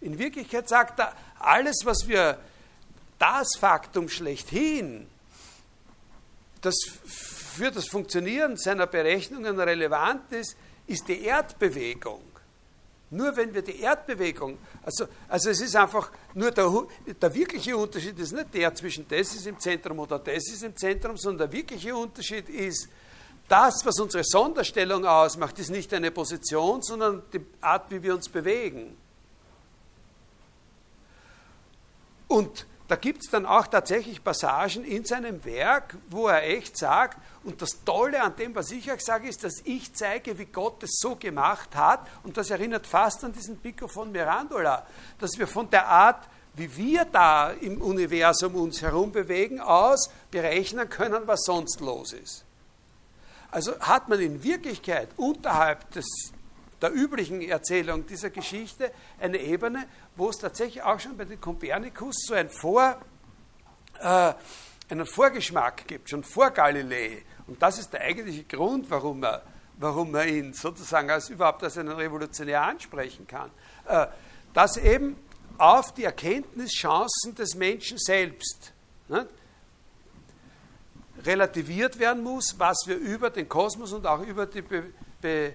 In Wirklichkeit sagt er, alles, was wir, das Faktum schlechthin, das für das Funktionieren seiner Berechnungen relevant ist, ist die Erdbewegung. Nur wenn wir die Erdbewegung, also, also es ist einfach, nur der, der wirkliche Unterschied ist nicht der zwischen das ist im Zentrum oder das ist im Zentrum, sondern der wirkliche Unterschied ist, das, was unsere Sonderstellung ausmacht, ist nicht eine Position, sondern die Art, wie wir uns bewegen. Und da gibt es dann auch tatsächlich Passagen in seinem Werk, wo er echt sagt, und das Tolle an dem, was ich euch sage, ist, dass ich zeige, wie Gott es so gemacht hat, und das erinnert fast an diesen Pico von Mirandola, dass wir von der Art, wie wir da im Universum uns herumbewegen, aus berechnen können, was sonst los ist. Also hat man in Wirklichkeit unterhalb des, der üblichen Erzählung dieser Geschichte eine Ebene, wo es tatsächlich auch schon bei den Kopernikus so ein Vor, äh, einen Vorgeschmack gibt, schon vor Galilei. Und das ist der eigentliche Grund, warum man, warum man ihn sozusagen als überhaupt als einen Revolutionär ansprechen kann. Äh, dass eben auf die Erkenntnischancen des Menschen selbst ne, relativiert werden muss, was wir über den Kosmos und auch über die Be Be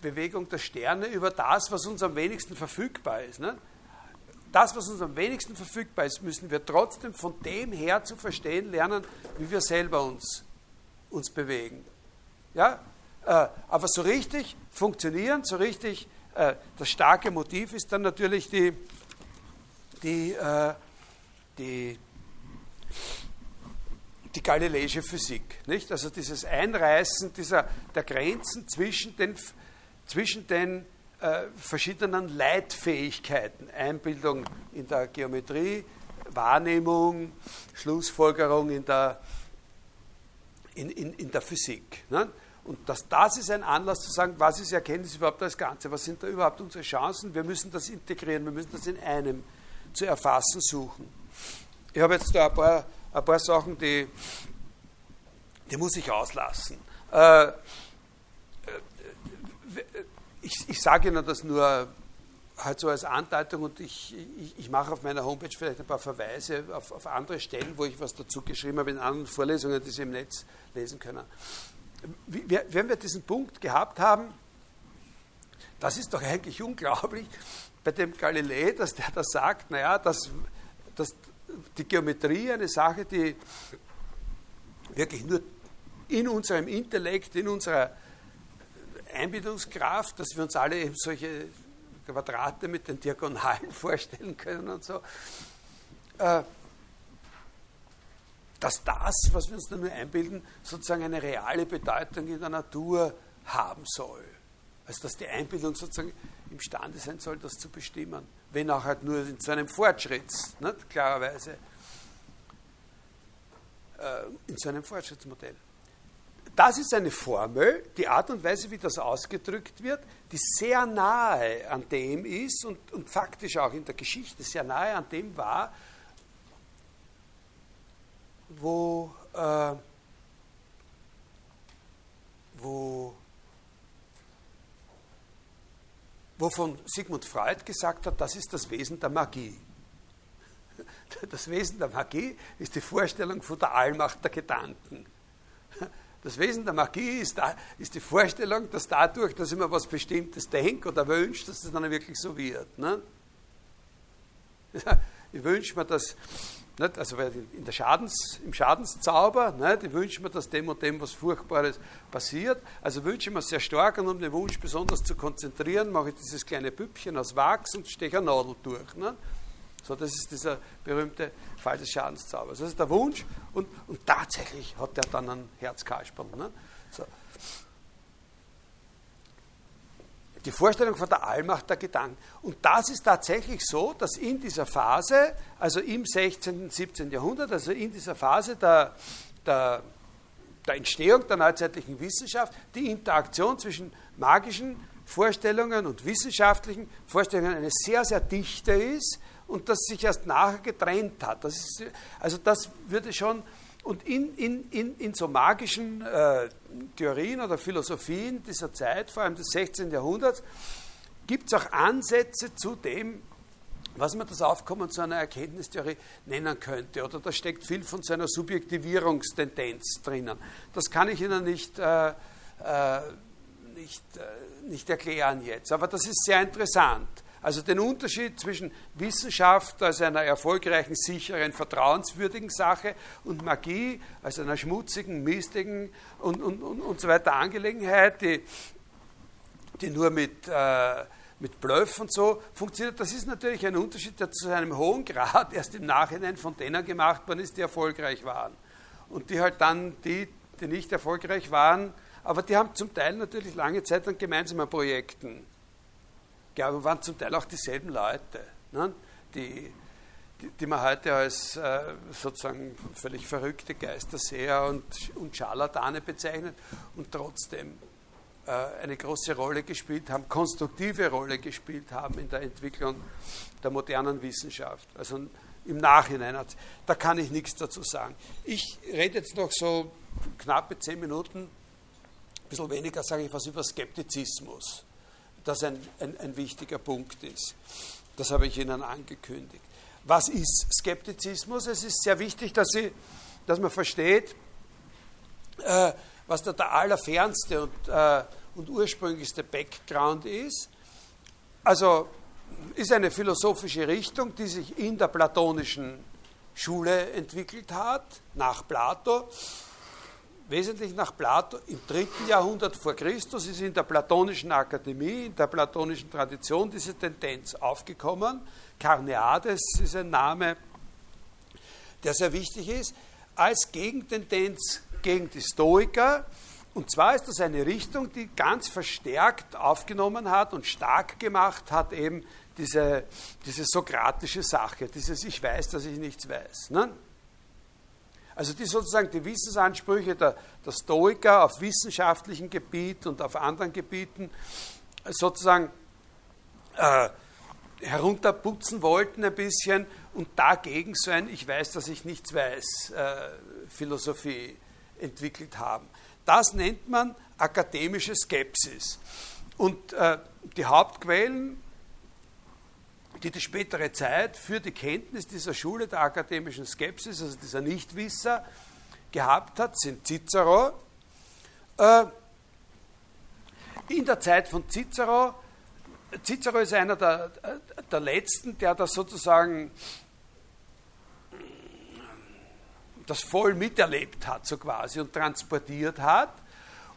Bewegung der Sterne, über das, was uns am wenigsten verfügbar ist. Ne? das, was uns am wenigsten verfügbar ist, müssen wir trotzdem von dem her zu verstehen lernen, wie wir selber uns, uns bewegen. Ja? Äh, aber so richtig funktionieren, so richtig äh, das starke Motiv ist dann natürlich die, die, äh, die, die galileische Physik. Nicht? Also dieses Einreißen dieser, der Grenzen zwischen den, zwischen den äh, verschiedenen Leitfähigkeiten, Einbildung in der Geometrie, Wahrnehmung, Schlussfolgerung in der, in, in, in der Physik. Ne? Und das, das ist ein Anlass zu sagen, was ist Erkenntnis überhaupt das Ganze, was sind da überhaupt unsere Chancen, wir müssen das integrieren, wir müssen das in einem zu erfassen suchen. Ich habe jetzt da ein paar, ein paar Sachen, die, die muss ich auslassen. Äh, ich, ich sage Ihnen das nur halt so als Andeutung und ich, ich, ich, mache auf meiner Homepage vielleicht ein paar Verweise auf, auf, andere Stellen, wo ich was dazu geschrieben habe, in anderen Vorlesungen, die Sie im Netz lesen können. Wenn wir diesen Punkt gehabt haben, das ist doch eigentlich unglaublich bei dem Galilei, dass der da sagt, naja, dass, dass die Geometrie eine Sache, die wirklich nur in unserem Intellekt, in unserer Einbildungskraft, dass wir uns alle eben solche Quadrate mit den Diagonalen vorstellen können und so. Äh, dass das, was wir uns da nur einbilden, sozusagen eine reale Bedeutung in der Natur haben soll. Also dass die Einbildung sozusagen imstande sein soll, das zu bestimmen. Wenn auch halt nur in so einem Fortschritt, nicht? klarerweise. Äh, in so einem Fortschrittsmodell das ist eine Formel, die Art und Weise, wie das ausgedrückt wird, die sehr nahe an dem ist und, und faktisch auch in der Geschichte sehr nahe an dem war, wo, äh, wo, wovon Sigmund Freud gesagt hat, das ist das Wesen der Magie. Das Wesen der Magie ist die Vorstellung von der Allmacht der Gedanken. Das Wesen der Magie ist, ist die Vorstellung, dass dadurch, dass ich mir was Bestimmtes denke oder wünsche, dass das dann wirklich so wird. Ne? Ich wünsche mir das, nicht? also in der Schadens, im Schadenszauber, nicht? ich wünsche mir, dass dem und dem was Furchtbares passiert. Also wünsche ich mir sehr stark, und um den Wunsch besonders zu konzentrieren, mache ich dieses kleine Püppchen aus Wachs und steche eine Nadel durch. Ne? So, das ist dieser berühmte Fall des Schadenszaubers. Das ist der Wunsch und, und tatsächlich hat er dann ein Herzkasperl. Ne? So. die Vorstellung von der Allmacht der Gedanken. Und das ist tatsächlich so, dass in dieser Phase, also im 16., und 17. Jahrhundert, also in dieser Phase der, der, der Entstehung der neuzeitlichen Wissenschaft, die Interaktion zwischen magischen Vorstellungen und wissenschaftlichen Vorstellungen eine sehr, sehr dichte ist und das sich erst nachher getrennt hat. Das ist, also das würde schon und in, in, in, in so magischen äh, Theorien oder Philosophien dieser Zeit, vor allem des 16. Jahrhunderts, gibt es auch Ansätze zu dem, was man das Aufkommen zu einer Erkenntnistheorie nennen könnte. Oder da steckt viel von seiner Subjektivierungstendenz drinnen. Das kann ich Ihnen nicht, äh, äh, nicht, äh, nicht erklären jetzt, aber das ist sehr interessant. Also den Unterschied zwischen Wissenschaft als einer erfolgreichen, sicheren, vertrauenswürdigen Sache und Magie als einer schmutzigen, mistigen und, und, und, und so weiter Angelegenheit, die, die nur mit, äh, mit Bluff und so funktioniert, das ist natürlich ein Unterschied, der zu einem hohen Grad erst im Nachhinein von denen gemacht worden ist, die erfolgreich waren. Und die halt dann, die, die nicht erfolgreich waren, aber die haben zum Teil natürlich lange Zeit an gemeinsamen Projekten glaube, waren zum Teil auch dieselben Leute, ne? die, die, die, man heute als äh, sozusagen völlig verrückte Geisterseher und, und Scharlatane bezeichnet und trotzdem äh, eine große Rolle gespielt haben, konstruktive Rolle gespielt haben in der Entwicklung der modernen Wissenschaft. Also im Nachhinein, da kann ich nichts dazu sagen. Ich rede jetzt noch so knappe zehn Minuten, ein bisschen weniger sage ich was über Skeptizismus das ein, ein, ein wichtiger Punkt ist. Das habe ich Ihnen angekündigt. Was ist Skeptizismus? Es ist sehr wichtig, dass, Sie, dass man versteht, äh, was da der allerfernste und, äh, und ursprünglichste Background ist. Also ist eine philosophische Richtung, die sich in der platonischen Schule entwickelt hat, nach Plato wesentlich nach Plato im dritten Jahrhundert vor Christus ist in der Platonischen Akademie, in der platonischen Tradition diese Tendenz aufgekommen. Carneades ist ein Name, der sehr wichtig ist, als Gegentendenz gegen die Stoiker. Und zwar ist das eine Richtung, die ganz verstärkt aufgenommen hat und stark gemacht hat, eben diese, diese sokratische Sache, dieses Ich weiß, dass ich nichts weiß. Ne? Also die sozusagen die Wissensansprüche der, der Stoiker auf wissenschaftlichem Gebiet und auf anderen Gebieten sozusagen äh, herunterputzen wollten ein bisschen und dagegen so ein Ich weiß, dass ich nichts weiß äh, Philosophie entwickelt haben. Das nennt man akademische Skepsis. Und äh, die Hauptquellen die die spätere Zeit für die Kenntnis dieser Schule der akademischen Skepsis, also dieser Nichtwisser, gehabt hat, sind Cicero. Äh, in der Zeit von Cicero, Cicero ist einer der, der letzten, der das sozusagen das voll miterlebt hat, so quasi, und transportiert hat.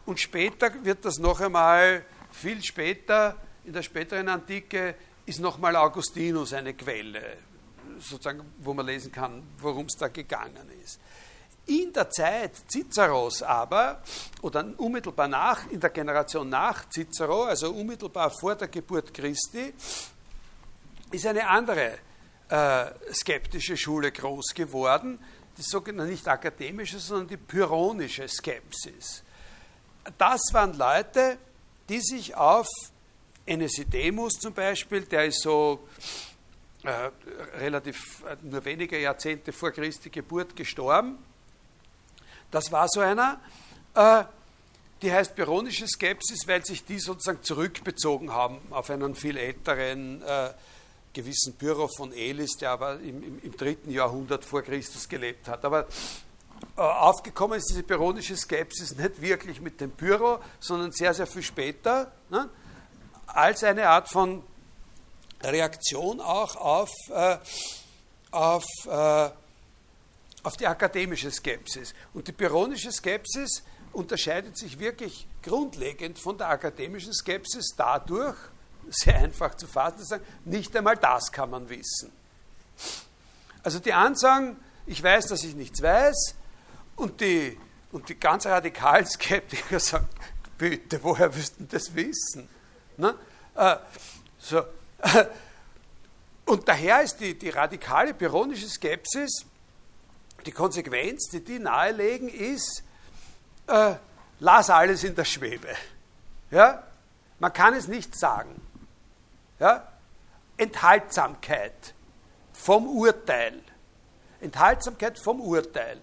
Und später wird das noch einmal, viel später, in der späteren Antike, ist nochmal Augustinus eine Quelle, sozusagen, wo man lesen kann, worum es da gegangen ist. In der Zeit Ciceros aber, oder unmittelbar nach, in der Generation nach Cicero, also unmittelbar vor der Geburt Christi, ist eine andere äh, skeptische Schule groß geworden, die sogenannte nicht akademische, sondern die pyrrhonische Skepsis. Das waren Leute, die sich auf Enesidemus zum Beispiel, der ist so äh, relativ äh, nur wenige Jahrzehnte vor Christi Geburt gestorben. Das war so einer. Äh, die heißt Byronische Skepsis, weil sich die sozusagen zurückbezogen haben auf einen viel älteren äh, gewissen Büro von Elis, der aber im, im, im, dritten Jahrhundert vor Christus gelebt hat. Aber äh, aufgekommen ist diese Byronische Skepsis nicht wirklich mit dem Büro, sondern sehr, sehr viel später. Ne? Als eine Art von Reaktion auch auf, äh, auf, äh, auf die akademische Skepsis. Und die pyrrhonische Skepsis unterscheidet sich wirklich grundlegend von der akademischen Skepsis dadurch, sehr einfach zu fassen, zu sagen, nicht einmal das kann man wissen. Also die Ansagen, ich weiß, dass ich nichts weiß, und die, und die ganz radikalen Skeptiker sagen, bitte, woher wüssten das wissen? Ne? Äh, so. Und daher ist die, die radikale pyrrhonische Skepsis, die Konsequenz, die die nahelegen, ist, äh, lass alles in der Schwebe. Ja? Man kann es nicht sagen. Ja? Enthaltsamkeit vom Urteil. Enthaltsamkeit vom Urteil.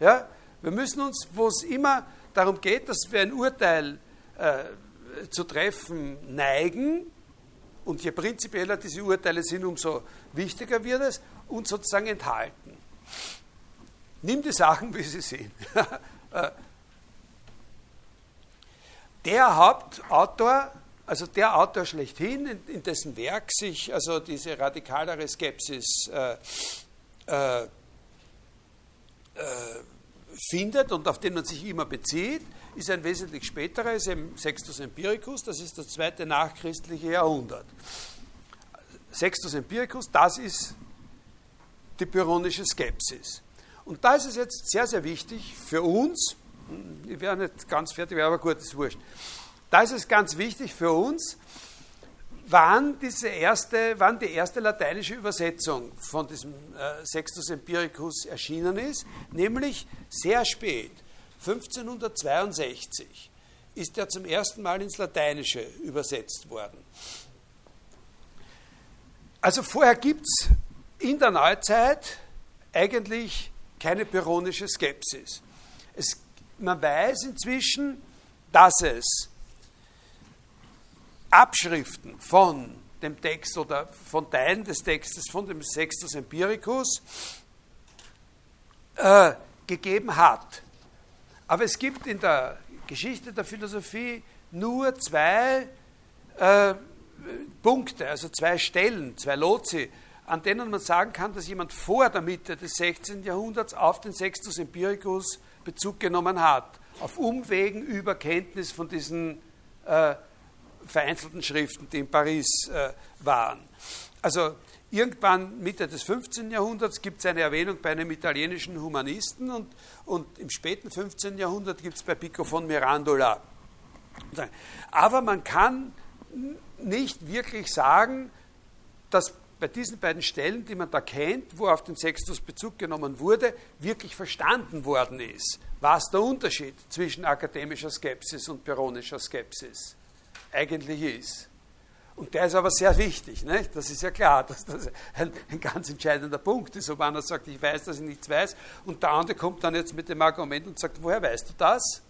Ja? Wir müssen uns, wo es immer darum geht, dass wir ein Urteil äh, zu treffen neigen, und je prinzipieller diese Urteile sind, umso wichtiger wird es, uns sozusagen enthalten. Nimm die Sachen, wie sie sind. Der Hauptautor, also der Autor schlechthin, in, in dessen Werk sich also diese radikalere Skepsis äh, äh, äh, findet und auf den man sich immer bezieht, ist ein wesentlich späterer, ist eben Sextus Empiricus, das ist das zweite nachchristliche Jahrhundert. Sextus Empiricus, das ist die pyrrhonische Skepsis. Und da ist es jetzt sehr, sehr wichtig für uns, ich wäre nicht ganz fertig, aber gut, ist wurscht. Da ist es ganz wichtig für uns, wann, diese erste, wann die erste lateinische Übersetzung von diesem äh, Sextus Empiricus erschienen ist, nämlich sehr spät, 1562, ist er zum ersten Mal ins Lateinische übersetzt worden. Also vorher gibt es in der Neuzeit eigentlich keine pyrrhonische Skepsis. Es, man weiß inzwischen, dass es Abschriften von dem Text oder von Teilen des Textes von dem Sextus Empiricus äh, gegeben hat. Aber es gibt in der Geschichte der Philosophie nur zwei äh, Punkte, also zwei Stellen, zwei Lozi, an denen man sagen kann, dass jemand vor der Mitte des 16. Jahrhunderts auf den Sextus Empiricus Bezug genommen hat, auf Umwegen über Kenntnis von diesen äh, vereinzelten Schriften, die in Paris äh, waren. Also irgendwann Mitte des 15. Jahrhunderts gibt es eine Erwähnung bei einem italienischen Humanisten und, und im späten 15. Jahrhundert gibt es bei Pico von Mirandola. Aber man kann nicht wirklich sagen, dass bei diesen beiden Stellen, die man da kennt, wo auf den Sextus Bezug genommen wurde, wirklich verstanden worden ist, was der Unterschied zwischen akademischer Skepsis und pyrrhonischer Skepsis eigentlich ist. Und der ist aber sehr wichtig, nicht? das ist ja klar, dass das ein, ein, ganz entscheidender Punkt ist, ob einer sagt, ich weiß, dass ich nichts weiß, und der andere kommt dann jetzt mit dem Argument und sagt, woher weißt du das?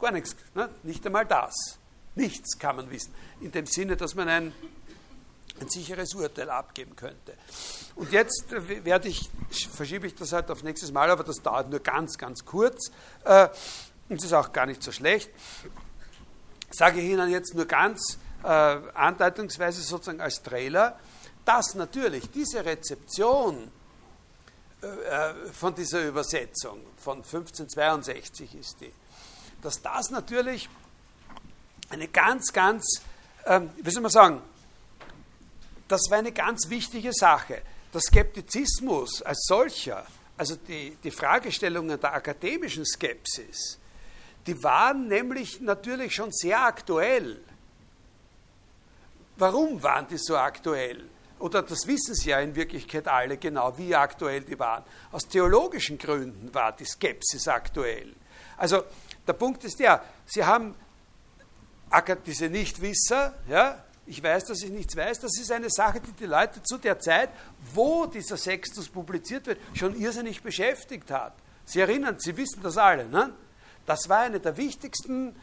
Gar nichts, ne? nicht einmal das. Nichts kann man wissen. In dem Sinne, dass man ein ein sicheres Urteil abgeben könnte. Und jetzt werde ich, verschiebe ich das halt auf nächstes Mal, aber das dauert nur ganz, ganz kurz. Äh, und es ist auch gar nicht so schlecht. Sage ich Ihnen jetzt nur ganz äh, andeutungsweise sozusagen als Trailer, dass natürlich diese Rezeption äh, von dieser Übersetzung von 1562 ist die, dass das natürlich eine ganz, ganz, ähm, wie soll man sagen, das war eine ganz wichtige Sache. Der Skeptizismus als solcher, also die, die Fragestellungen der akademischen Skepsis, die waren nämlich natürlich schon sehr aktuell. Warum waren die so aktuell? Oder das wissen Sie ja in Wirklichkeit alle genau, wie aktuell die waren. Aus theologischen Gründen war die Skepsis aktuell. Also der Punkt ist der, Sie haben diese Nichtwisser, ja, ich weiß, dass ich nichts weiß, das ist eine Sache, die die Leute zu der Zeit, wo dieser Sextus publiziert wird, schon irrsinnig beschäftigt hat. Sie erinnern, Sie wissen das alle. Ne? Das war eine der wichtigsten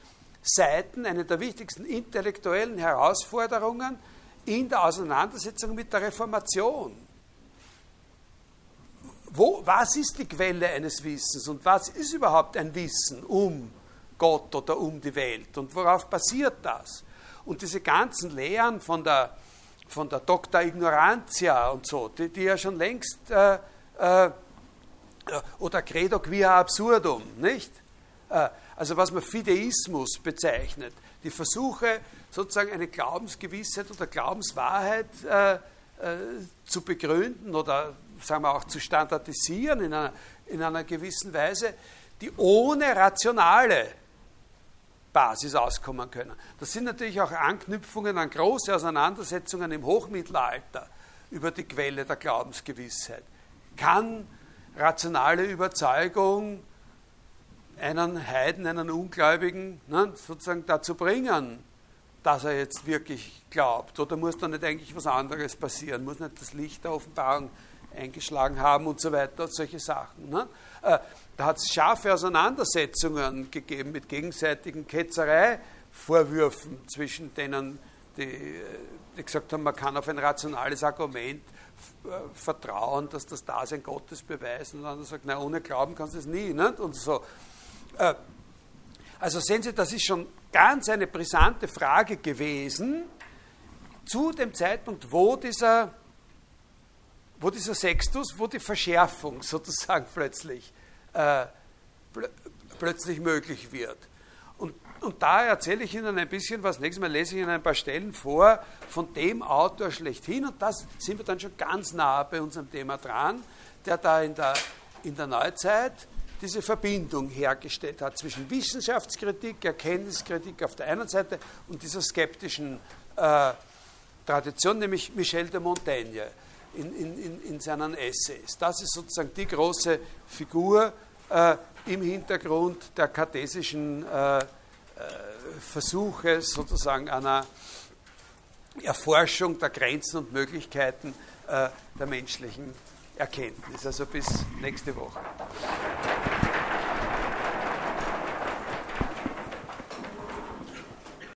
Seiten, eine der wichtigsten intellektuellen Herausforderungen in der Auseinandersetzung mit der Reformation. Wo, was ist die Quelle eines Wissens und was ist überhaupt ein Wissen um Gott oder um die Welt und worauf basiert das? Und diese ganzen Lehren von der, von der Dr. Ignorantia und so, die, die ja schon längst, äh, äh, oder Credo quia absurdum, nicht? Äh, also was man Fideismus bezeichnet, die Versuche, sozusagen eine Glaubensgewissheit oder Glaubenswahrheit äh, äh, zu begründen oder sagen wir auch zu standardisieren in einer, in einer gewissen Weise, die ohne rationale Basis auskommen können. Das sind natürlich auch Anknüpfungen an große Auseinandersetzungen im Hochmittelalter über die Quelle der Glaubensgewissheit. Kann rationale Überzeugung einen Heiden, einen Ungläubigen ne, sozusagen dazu bringen, dass er jetzt wirklich glaubt? Oder muss da nicht eigentlich was anderes passieren? Muss nicht das Licht der Offenbarung eingeschlagen haben und so weiter, solche Sachen. Ne? Äh, da hat es scharfe Auseinandersetzungen gegeben mit gegenseitigen Ketzereivorwürfen zwischen denen, die, die gesagt haben, man kann auf ein rationales Argument äh, vertrauen, dass das Dasein Gottes beweist. Und dann sagt, na, ohne Glauben kannst du es nie. Nicht? Und so. Äh, also sehen Sie, das ist schon ganz eine brisante Frage gewesen zu dem Zeitpunkt, wo dieser, wo dieser Sextus, wo die Verschärfung sozusagen plötzlich äh, pl plötzlich möglich wird. Und, und da erzähle ich Ihnen ein bisschen was. Nächstes Mal lese ich Ihnen ein paar Stellen vor von dem Autor schlechthin. Und das sind wir dann schon ganz nah bei unserem Thema dran, der da in der, in der Neuzeit diese Verbindung hergestellt hat zwischen Wissenschaftskritik, Erkenntniskritik auf der einen Seite und dieser skeptischen äh, Tradition, nämlich Michel de Montaigne in, in, in seinen Essays. Das ist sozusagen die große Figur, äh, im Hintergrund der kartesischen äh, äh, Versuche sozusagen einer Erforschung der Grenzen und Möglichkeiten äh, der menschlichen Erkenntnis. Also bis nächste Woche.